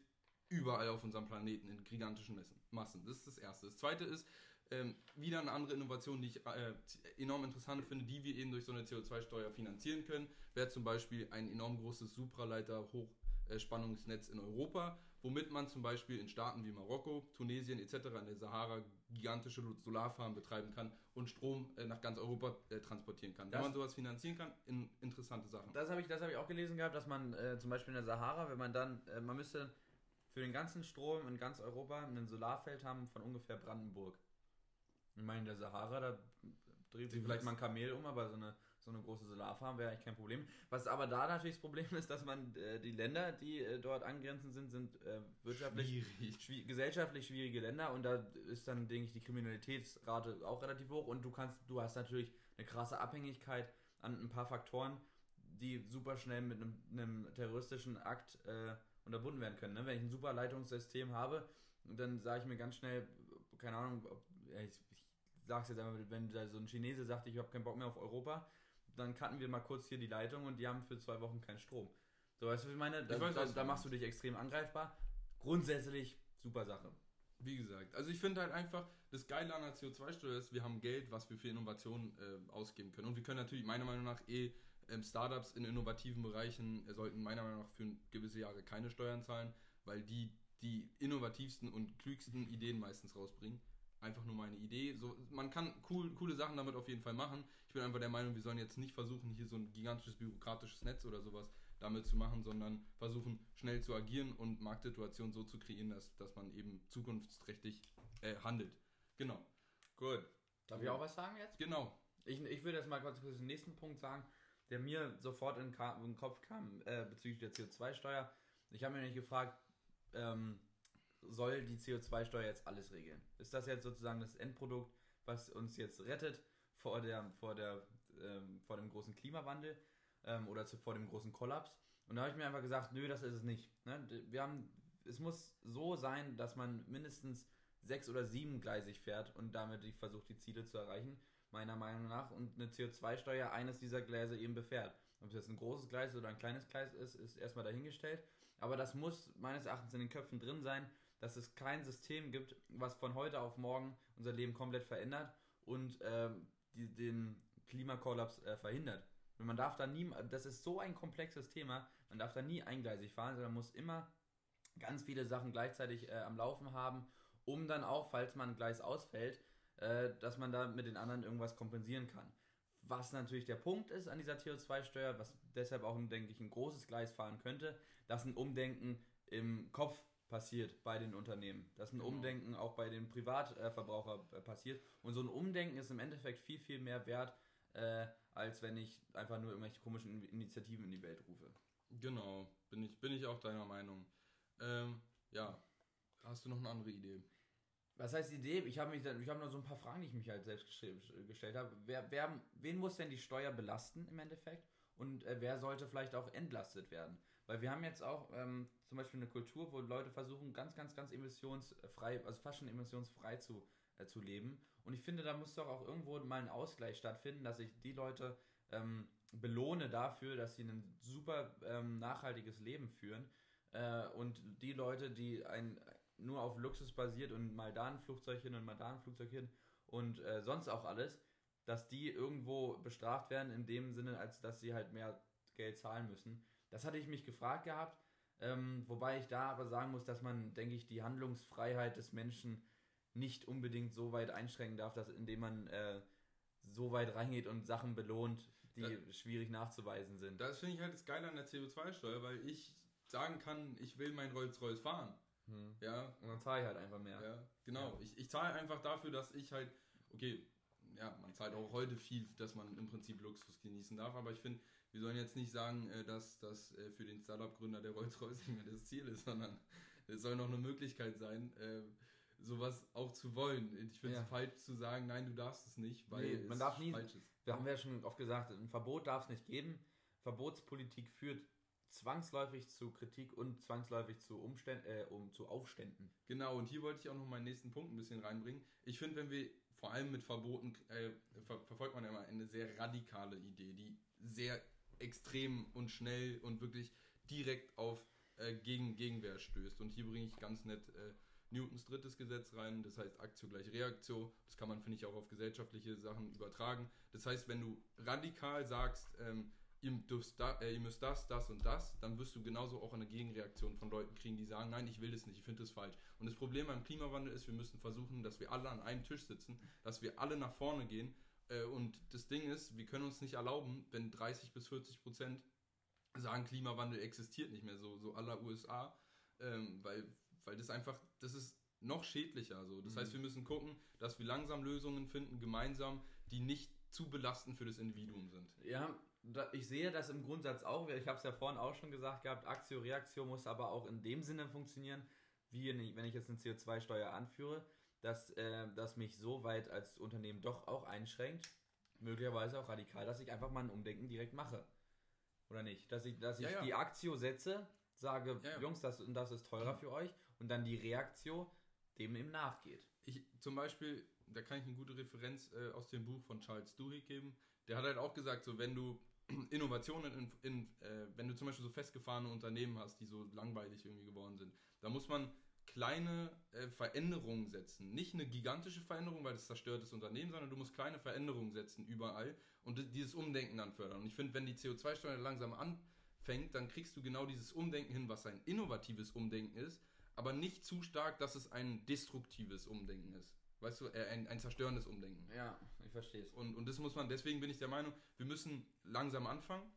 überall auf unserem Planeten in gigantischen Massen. Das ist das Erste. Das Zweite ist ähm, wieder eine andere Innovation, die ich äh, enorm interessant finde, die wir eben durch so eine CO2-Steuer finanzieren können, wäre zum Beispiel ein enorm großes Supraleiter-Hochspannungsnetz in Europa, womit man zum Beispiel in Staaten wie Marokko, Tunesien etc. in der Sahara gigantische Solarfarmen betreiben kann und Strom äh, nach ganz Europa äh, transportieren kann. Das- Wenn man sowas finanzieren kann, in, interessante Sachen. Das habe ich, das hab ich auch gelesen gehabt, dass man äh, zum Beispiel in der Sahara, wenn man dann, äh, man müsste für den ganzen Strom in ganz Europa ein Solarfeld haben von ungefähr Brandenburg. Ich meine, in der Sahara, da dreht sich vielleicht mal ein Kamel um, aber so eine, so eine große Solarfarm wäre eigentlich kein Problem. Was aber da natürlich das Problem ist, dass man äh, die Länder, die äh, dort angrenzend sind, sind äh, wirtschaftlich Schwierig. schwi gesellschaftlich schwierige Länder und da ist dann, denke ich, die Kriminalitätsrate auch relativ hoch und du kannst, du hast natürlich eine krasse Abhängigkeit an ein paar Faktoren, die super schnell mit einem, einem terroristischen Akt äh, unterbunden werden können. Ne? Wenn ich ein super Leitungssystem habe, dann sage ich mir ganz schnell, keine Ahnung, ob, ja, ich, ich sag's jetzt einfach, wenn da so ein Chinese sagt, ich habe keinen Bock mehr auf Europa, dann cutten wir mal kurz hier die Leitung und die haben für zwei Wochen keinen Strom. So, weißt du, was ich meine? Da, Ich weiß, da, da machst du dich extrem angreifbar. Grundsätzlich super Sache. Wie gesagt, also ich finde halt einfach, das Geile an der CO2-Steuer ist, wir haben Geld, was wir für Innovationen äh, ausgeben können. Und wir können natürlich meiner Meinung nach eh ähm, Startups in innovativen Bereichen äh, sollten meiner Meinung nach für gewisse Jahre keine Steuern zahlen, weil die die innovativsten und klügsten Ideen meistens rausbringen. Einfach nur meine Idee. So, man kann cool, coole Sachen damit auf jeden Fall machen. Ich bin einfach der Meinung, wir sollen jetzt nicht versuchen, hier so ein gigantisches bürokratisches Netz oder sowas damit zu machen, sondern versuchen schnell zu agieren und Marktsituationen so zu kreieren, dass, dass man eben zukunftsträchtig äh, handelt. Genau. Gut. Darf ich auch was sagen jetzt? Genau. Ich, ich würde jetzt mal kurz den nächsten Punkt sagen, der mir sofort in, den Ka- in den Kopf kam äh, bezüglich der CO2-Steuer. Ich habe mir nämlich gefragt, ähm, soll die CO2-Steuer jetzt alles regeln? Ist das jetzt sozusagen das Endprodukt, was uns jetzt rettet vor, der, vor, der, ähm, vor dem großen Klimawandel ähm, oder zu, vor dem großen Kollaps? Und da habe ich mir einfach gesagt, nö, das ist es nicht. Ne? Wir haben, es muss so sein, dass man mindestens sechs- oder siebengleisig fährt und damit versucht, die Ziele zu erreichen, meiner Meinung nach, und eine CO2-Steuer eines dieser Gleise eben befährt. Ob es jetzt ein großes Gleis oder ein kleines Gleis ist, ist erstmal dahingestellt. Aber das muss meines Erachtens in den Köpfen drin sein, dass es kein System gibt, was von heute auf morgen unser Leben komplett verändert und ähm, die, den Klimakollaps äh, verhindert. Und man darf da nie, das ist so ein komplexes Thema, man darf da nie eingleisig fahren, sondern muss immer ganz viele Sachen gleichzeitig äh, am Laufen haben, um dann auch, falls man ein Gleis ausfällt, äh, dass man da mit den anderen irgendwas kompensieren kann. Was natürlich der Punkt ist an dieser CO2-Steuer, was deshalb auch, denke ich, ein großes Gleis fahren könnte, dass ein Umdenken im Kopf passiert bei den Unternehmen. Dass ein genau. Umdenken auch bei den Privatverbrauchern äh, passiert. Und so ein Umdenken ist im Endeffekt viel, viel mehr wert, äh, als wenn ich einfach nur irgendwelche komischen Initiativen in die Welt rufe. Genau, bin ich, bin ich auch deiner Meinung. Ähm, ja, hast du noch eine andere Idee? Was heißt Idee? Ich habe ich habe noch so ein paar Fragen, die ich mich halt selbst gestellt habe. Wer, wer, wen muss denn die Steuer belasten im Endeffekt? Und äh, wer sollte vielleicht auch entlastet werden? Weil wir haben jetzt auch ähm, zum Beispiel eine Kultur, wo Leute versuchen, ganz, ganz, ganz emissionsfrei, also fast schon emissionsfrei zu, äh, zu leben. Und ich finde, da muss doch auch irgendwo mal ein Ausgleich stattfinden, dass ich die Leute ähm, belohne dafür, dass sie ein super ähm, nachhaltiges Leben führen. Äh, und die Leute, die ein, nur auf Luxus basiert und mal da ein Flugzeug hin und mal da ein Flugzeug hin und äh, sonst auch alles, dass die irgendwo bestraft werden in dem Sinne, als dass sie halt mehr Geld zahlen müssen. Das hatte ich mich gefragt gehabt, ähm, wobei ich da aber sagen muss, dass man, denke ich, die Handlungsfreiheit des Menschen nicht unbedingt so weit einschränken darf, dass indem man äh, so weit reingeht und Sachen belohnt, die das, schwierig nachzuweisen sind. Das finde ich halt das Geile an der CO2-Steuer, weil ich sagen kann, ich will mein Rolls-Royce fahren. Hm. Ja. Und dann zahle ich halt einfach mehr. Ja, genau. Ja. Ich, ich zahle einfach dafür, dass ich halt, okay, ja, man zahlt auch heute viel, dass man im Prinzip Luxus genießen darf, aber ich finde, wir sollen jetzt nicht sagen, äh, dass das äh, für den Startup-Gründer der Rolls-Royce nicht mehr das Ziel ist, sondern es soll noch eine Möglichkeit sein, äh, sowas auch zu wollen. Ich finde es ja. falsch zu sagen, nein, du darfst es nicht, weil nee, man darf nie, falsch ist. Wir haben ja schon oft gesagt, ein Verbot darf es nicht geben. Verbotspolitik führt zwangsläufig zu Kritik und zwangsläufig zu Umständen, äh, um zu Aufständen. Genau, und hier wollte ich auch noch meinen nächsten Punkt ein bisschen reinbringen. Ich finde, wenn wir vor allem mit Verboten äh, ver verfolgt man ja immer eine sehr radikale Idee, die sehr extrem und schnell und wirklich direkt auf äh, gegen Gegenwehr stößt. Und hier bringe ich ganz nett äh, Newtons drittes Gesetz rein, das heißt Aktio gleich Reaktio. Das kann man, finde ich, auch auf gesellschaftliche Sachen übertragen. Das heißt, wenn du radikal sagst, ähm, ihr, äh, ihr, müsst das, das und das, dann wirst du genauso auch eine Gegenreaktion von Leuten kriegen, die sagen, nein, ich will das nicht, ich finde das falsch. Und das Problem beim Klimawandel ist, wir müssen versuchen, dass wir alle an einem Tisch sitzen, dass wir alle nach vorne gehen. Äh, und das Ding ist, wir können uns nicht erlauben, wenn 30 bis 40 Prozent sagen, Klimawandel existiert nicht mehr, so, so aller USA, ähm, weil weil das einfach, das ist noch schädlicher. So. Das mhm. heißt, wir müssen gucken, dass wir langsam Lösungen finden, gemeinsam, die nicht zu belastend für das Individuum sind. Ja, ich sehe das im Grundsatz auch. Ich habe es ja vorhin auch schon gesagt gehabt, Aktio-Reaktion muss aber auch in dem Sinne funktionieren, wie wenn ich jetzt eine CO2-Steuer anführe, dass äh, das mich so weit als Unternehmen doch auch einschränkt, möglicherweise auch radikal, dass ich einfach mal ein Umdenken direkt mache. Oder nicht? Dass ich, dass ich ja, ja. die Aktio setze, sage, ja, Jungs, das und das ist teurer für euch und dann die Reaktion dem eben nachgeht. Ich zum Beispiel, da kann ich eine gute Referenz äh, aus dem Buch von Charles Duhigg geben. Der hat halt auch gesagt, so wenn du Innovationen in, in äh, wenn du zum Beispiel so festgefahrene Unternehmen hast, die so langweilig irgendwie geworden sind, da muss man kleine äh, Veränderungen setzen. Nicht eine gigantische Veränderung, weil das zerstört das Unternehmen, sondern du musst kleine Veränderungen setzen überall und dieses Umdenken dann fördern. Und ich finde, wenn die CO2-Steuer langsam anfängt, dann kriegst du genau dieses Umdenken hin, was ein innovatives Umdenken ist, aber nicht zu stark, dass es ein destruktives Umdenken ist. Weißt du, äh, ein, ein zerstörendes Umdenken. Ja, ich verstehe es. Und, und das muss man, deswegen bin ich der Meinung, wir müssen langsam anfangen.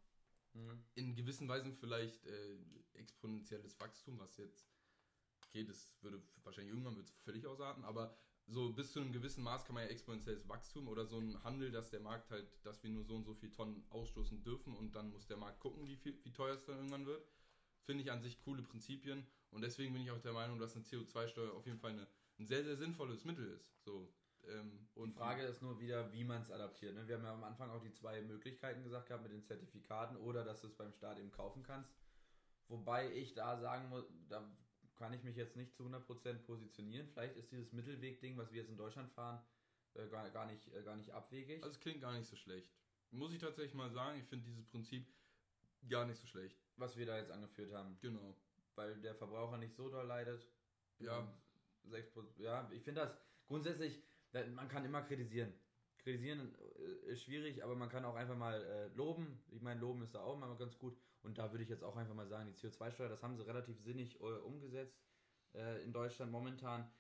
Mhm. In gewissen Weisen vielleicht äh, exponentielles Wachstum, was jetzt, okay, das würde wahrscheinlich irgendwann wird völlig ausarten, aber so bis zu einem gewissen Maß kann man ja exponentielles Wachstum oder so ein Handel, dass der Markt halt, dass wir nur so und so viel Tonnen ausstoßen dürfen und dann muss der Markt gucken, wie, viel, wie teuer es dann irgendwann wird. Finde ich an sich coole Prinzipien und deswegen bin ich auch der Meinung, dass eine CO2-Steuer auf jeden Fall eine, ein sehr, sehr sinnvolles Mittel ist. So, ähm, und die Frage ist nur wieder, wie man es adaptiert. Ne? Wir haben ja am Anfang auch die zwei Möglichkeiten gesagt gehabt mit den Zertifikaten oder dass du es beim Staat eben kaufen kannst. Wobei ich da sagen muss, da kann ich mich jetzt nicht zu 100% positionieren. Vielleicht ist dieses Mittelweg-Ding, was wir jetzt in Deutschland fahren, äh, gar, gar, nicht, äh, gar nicht abwegig. Also es klingt gar nicht so schlecht. Muss ich tatsächlich mal sagen, ich finde dieses Prinzip gar nicht so schlecht. Was wir da jetzt angeführt haben. Genau. Weil der Verbraucher nicht so doll leidet. Ja. 6%, ja, ich finde das grundsätzlich, man kann immer kritisieren. Kritisieren äh, ist schwierig, aber man kann auch einfach mal äh, loben. Ich meine, loben ist da auch mal ganz gut. Und da würde ich jetzt auch einfach mal sagen, die CO2-Steuer, das haben sie relativ sinnig äh, umgesetzt äh, in Deutschland momentan.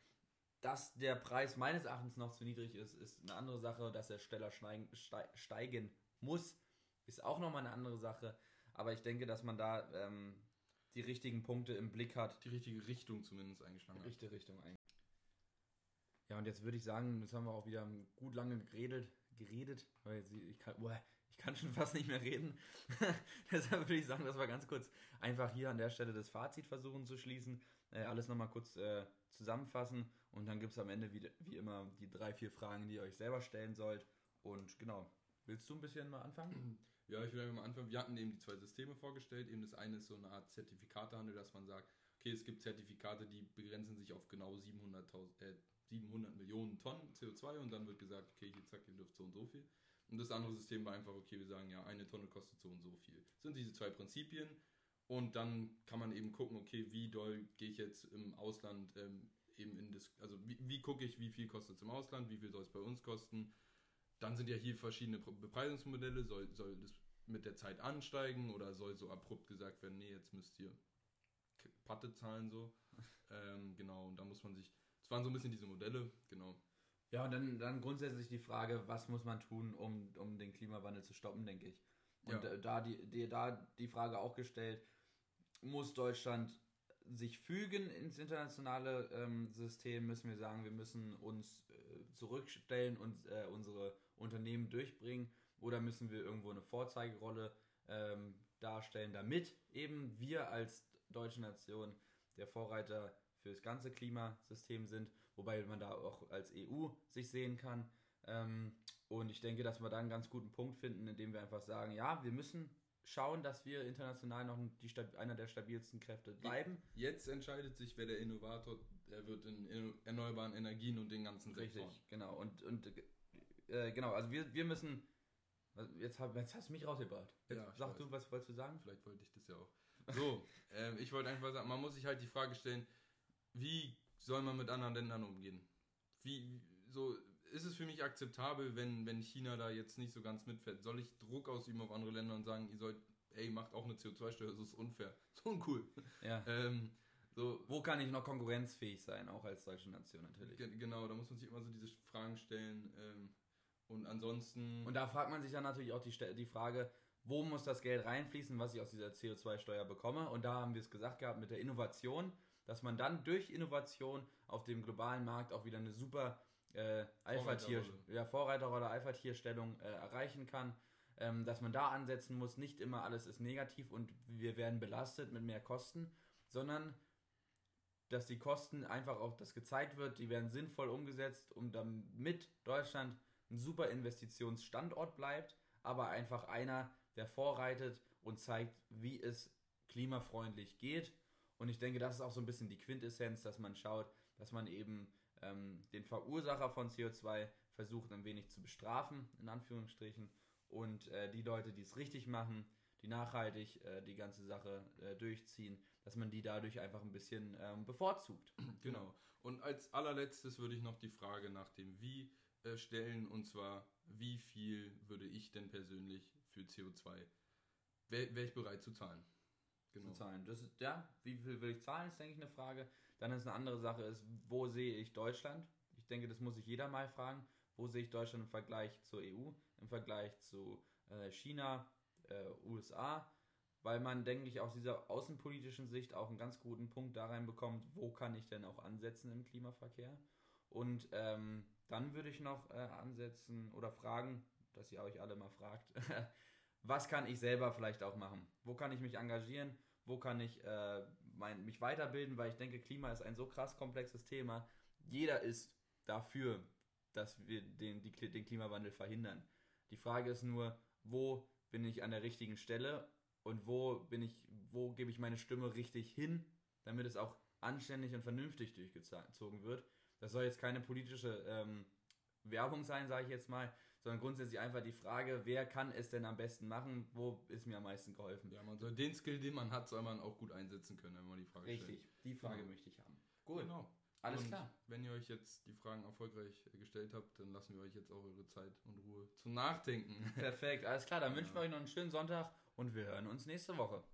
Dass der Preis meines Erachtens noch zu niedrig ist, ist eine andere Sache. Dass der schneller steigen, muss, ist auch nochmal eine andere Sache. Aber ich denke, dass man da ähm, die richtigen Punkte im Blick hat. Die richtige Richtung zumindest eingeschlagen hat. Richtige Richtung eigentlich. Ja, und jetzt würde ich sagen, jetzt haben wir auch wieder gut lange geredet, geredet, weil ich kann, boah, kann schon fast nicht mehr reden. Deshalb würde ich sagen, dass wir ganz kurz einfach hier an der Stelle das Fazit versuchen zu schließen, äh, alles nochmal kurz äh, zusammenfassen und dann gibt es am Ende wie, wie immer die drei, vier Fragen, die ihr euch selber stellen sollt. Und genau, willst du ein bisschen mal anfangen? Ja, ich will einfach mal anfangen. Wir hatten eben die zwei Systeme vorgestellt. Eben das eine ist so eine Art Zertifikatehandel, dass man sagt, okay, es gibt Zertifikate, die begrenzen sich auf genau 700.000, äh, 700 Millionen Tonnen CO2 und dann wird gesagt, okay, hier zack, ihr dürft so und so viel. Und das andere System war einfach, okay, wir sagen, ja, eine Tonne kostet so und so viel. Das sind diese zwei Prinzipien und dann kann man eben gucken, okay, wie doll gehe ich jetzt im Ausland ähm, eben in das, also wie, wie gucke ich, wie viel kostet es im Ausland, wie viel soll es bei uns kosten. Dann sind ja hier verschiedene Bepreisungsmodelle, soll, soll das mit der Zeit ansteigen oder soll so abrupt gesagt werden, nee, jetzt müsst ihr Patte zahlen so. ähm, genau, und da muss man sich das waren so ein bisschen diese Modelle, genau. Ja, und dann, dann grundsätzlich die Frage, was muss man tun, um, um den Klimawandel zu stoppen, denke ich. Und ja. da, die, die, da die Frage auch gestellt, muss Deutschland sich fügen ins internationale ähm, System, müssen wir sagen, wir müssen uns äh, zurückstellen und äh, unsere Unternehmen durchbringen oder müssen wir irgendwo eine Vorzeigerolle ähm, darstellen, damit eben wir als deutsche Nation der Vorreiter für das ganze Klimasystem sind, wobei man da auch als EU sich sehen kann. Ähm, und ich denke, dass wir da einen ganz guten Punkt finden, indem wir einfach sagen, ja, wir müssen schauen, dass wir international noch die, einer der stabilsten Kräfte bleiben. Jetzt entscheidet sich, wer der Innovator, der wird in erneuerbaren Energien und den ganzen Sektoren. Richtig, genau. Und, und äh, genau, also wir, wir müssen. Jetzt, hab, jetzt hast du mich rausgebracht. Jetzt ja, sag weiß. du, was wolltest du sagen? Vielleicht wollte ich das ja auch. So, äh, ich wollte einfach sagen, man muss sich halt die Frage stellen, wie soll man mit anderen Ländern umgehen? Wie, so, ist es für mich akzeptabel, wenn, wenn China da jetzt nicht so ganz mitfährt? Soll ich Druck ausüben auf andere Länder und sagen, ihr sollt, ey, macht auch eine CO2-Steuer, das ist unfair. So uncool. Ja. ähm, so, Wo kann ich noch konkurrenzfähig sein, auch als deutsche Nation natürlich? Genau, da muss man sich immer so diese Fragen stellen. Ähm, und ansonsten. Und da fragt man sich dann natürlich auch die, die Frage, wo muss das Geld reinfließen, was ich aus dieser CO2-Steuer bekomme? Und da haben wir es gesagt gehabt mit der Innovation dass man dann durch Innovation auf dem globalen Markt auch wieder eine super äh, Alpha-Tier, ja, Vorreiter- oder Alpha-Tierstellung äh, erreichen kann. Ähm, dass man da ansetzen muss, nicht immer alles ist negativ und wir werden belastet mit mehr Kosten, sondern dass die Kosten einfach auch das gezeigt wird, die werden sinnvoll umgesetzt, um damit Deutschland ein super Investitionsstandort bleibt, aber einfach einer, der vorreitet und zeigt, wie es klimafreundlich geht und ich denke, das ist auch so ein bisschen die Quintessenz, dass man schaut, dass man eben ähm, den Verursacher von CO2 versucht ein wenig zu bestrafen, in Anführungsstrichen. Und äh, die Leute, die es richtig machen, die nachhaltig äh, die ganze Sache äh, durchziehen, dass man die dadurch einfach ein bisschen ähm, bevorzugt. Genau. Und als allerletztes würde ich noch die Frage nach dem Wie äh, stellen. Und zwar, wie viel würde ich denn persönlich für CO2, wäre wär ich bereit zu zahlen? Genau. zu zahlen. Das ist, ja, wie viel will ich zahlen, ist, denke ich, eine Frage. Dann ist eine andere Sache, ist, wo sehe ich Deutschland? Ich denke, das muss sich jeder mal fragen. Wo sehe ich Deutschland im Vergleich zur EU, im Vergleich zu äh, China, äh, USA? Weil man, denke ich, aus dieser außenpolitischen Sicht auch einen ganz guten Punkt da reinbekommt, wo kann ich denn auch ansetzen im Klimaverkehr? Und ähm, dann würde ich noch äh, ansetzen oder fragen, dass ihr euch alle mal fragt, was kann ich selber vielleicht auch machen? Wo kann ich mich engagieren? Wo kann ich äh, mein, mich weiterbilden? Weil ich denke, Klima ist ein so krass komplexes Thema. Jeder ist dafür, dass wir den, die, den Klimawandel verhindern. Die Frage ist nur, wo bin ich an der richtigen Stelle und wo bin ich, wo gebe ich meine Stimme richtig hin, damit es auch anständig und vernünftig durchgezogen wird. Das soll jetzt keine politische ähm, Werbung sein, sage ich jetzt mal, sondern grundsätzlich einfach die Frage, wer kann es denn am besten machen, wo ist mir am meisten geholfen. Ja, man soll den Skill, den man hat, soll man auch gut einsetzen können, wenn man die Frage Richtig, stellt. die Frage Genau. möchte ich haben. Gut. Genau. Alles und klar. Wenn ihr euch jetzt die Fragen erfolgreich äh, gestellt habt, dann lassen wir euch jetzt auch eure Zeit und Ruhe zum Nachdenken. Perfekt, alles klar, dann wünschen wir Ja. euch noch einen schönen Sonntag und wir hören uns nächste Woche.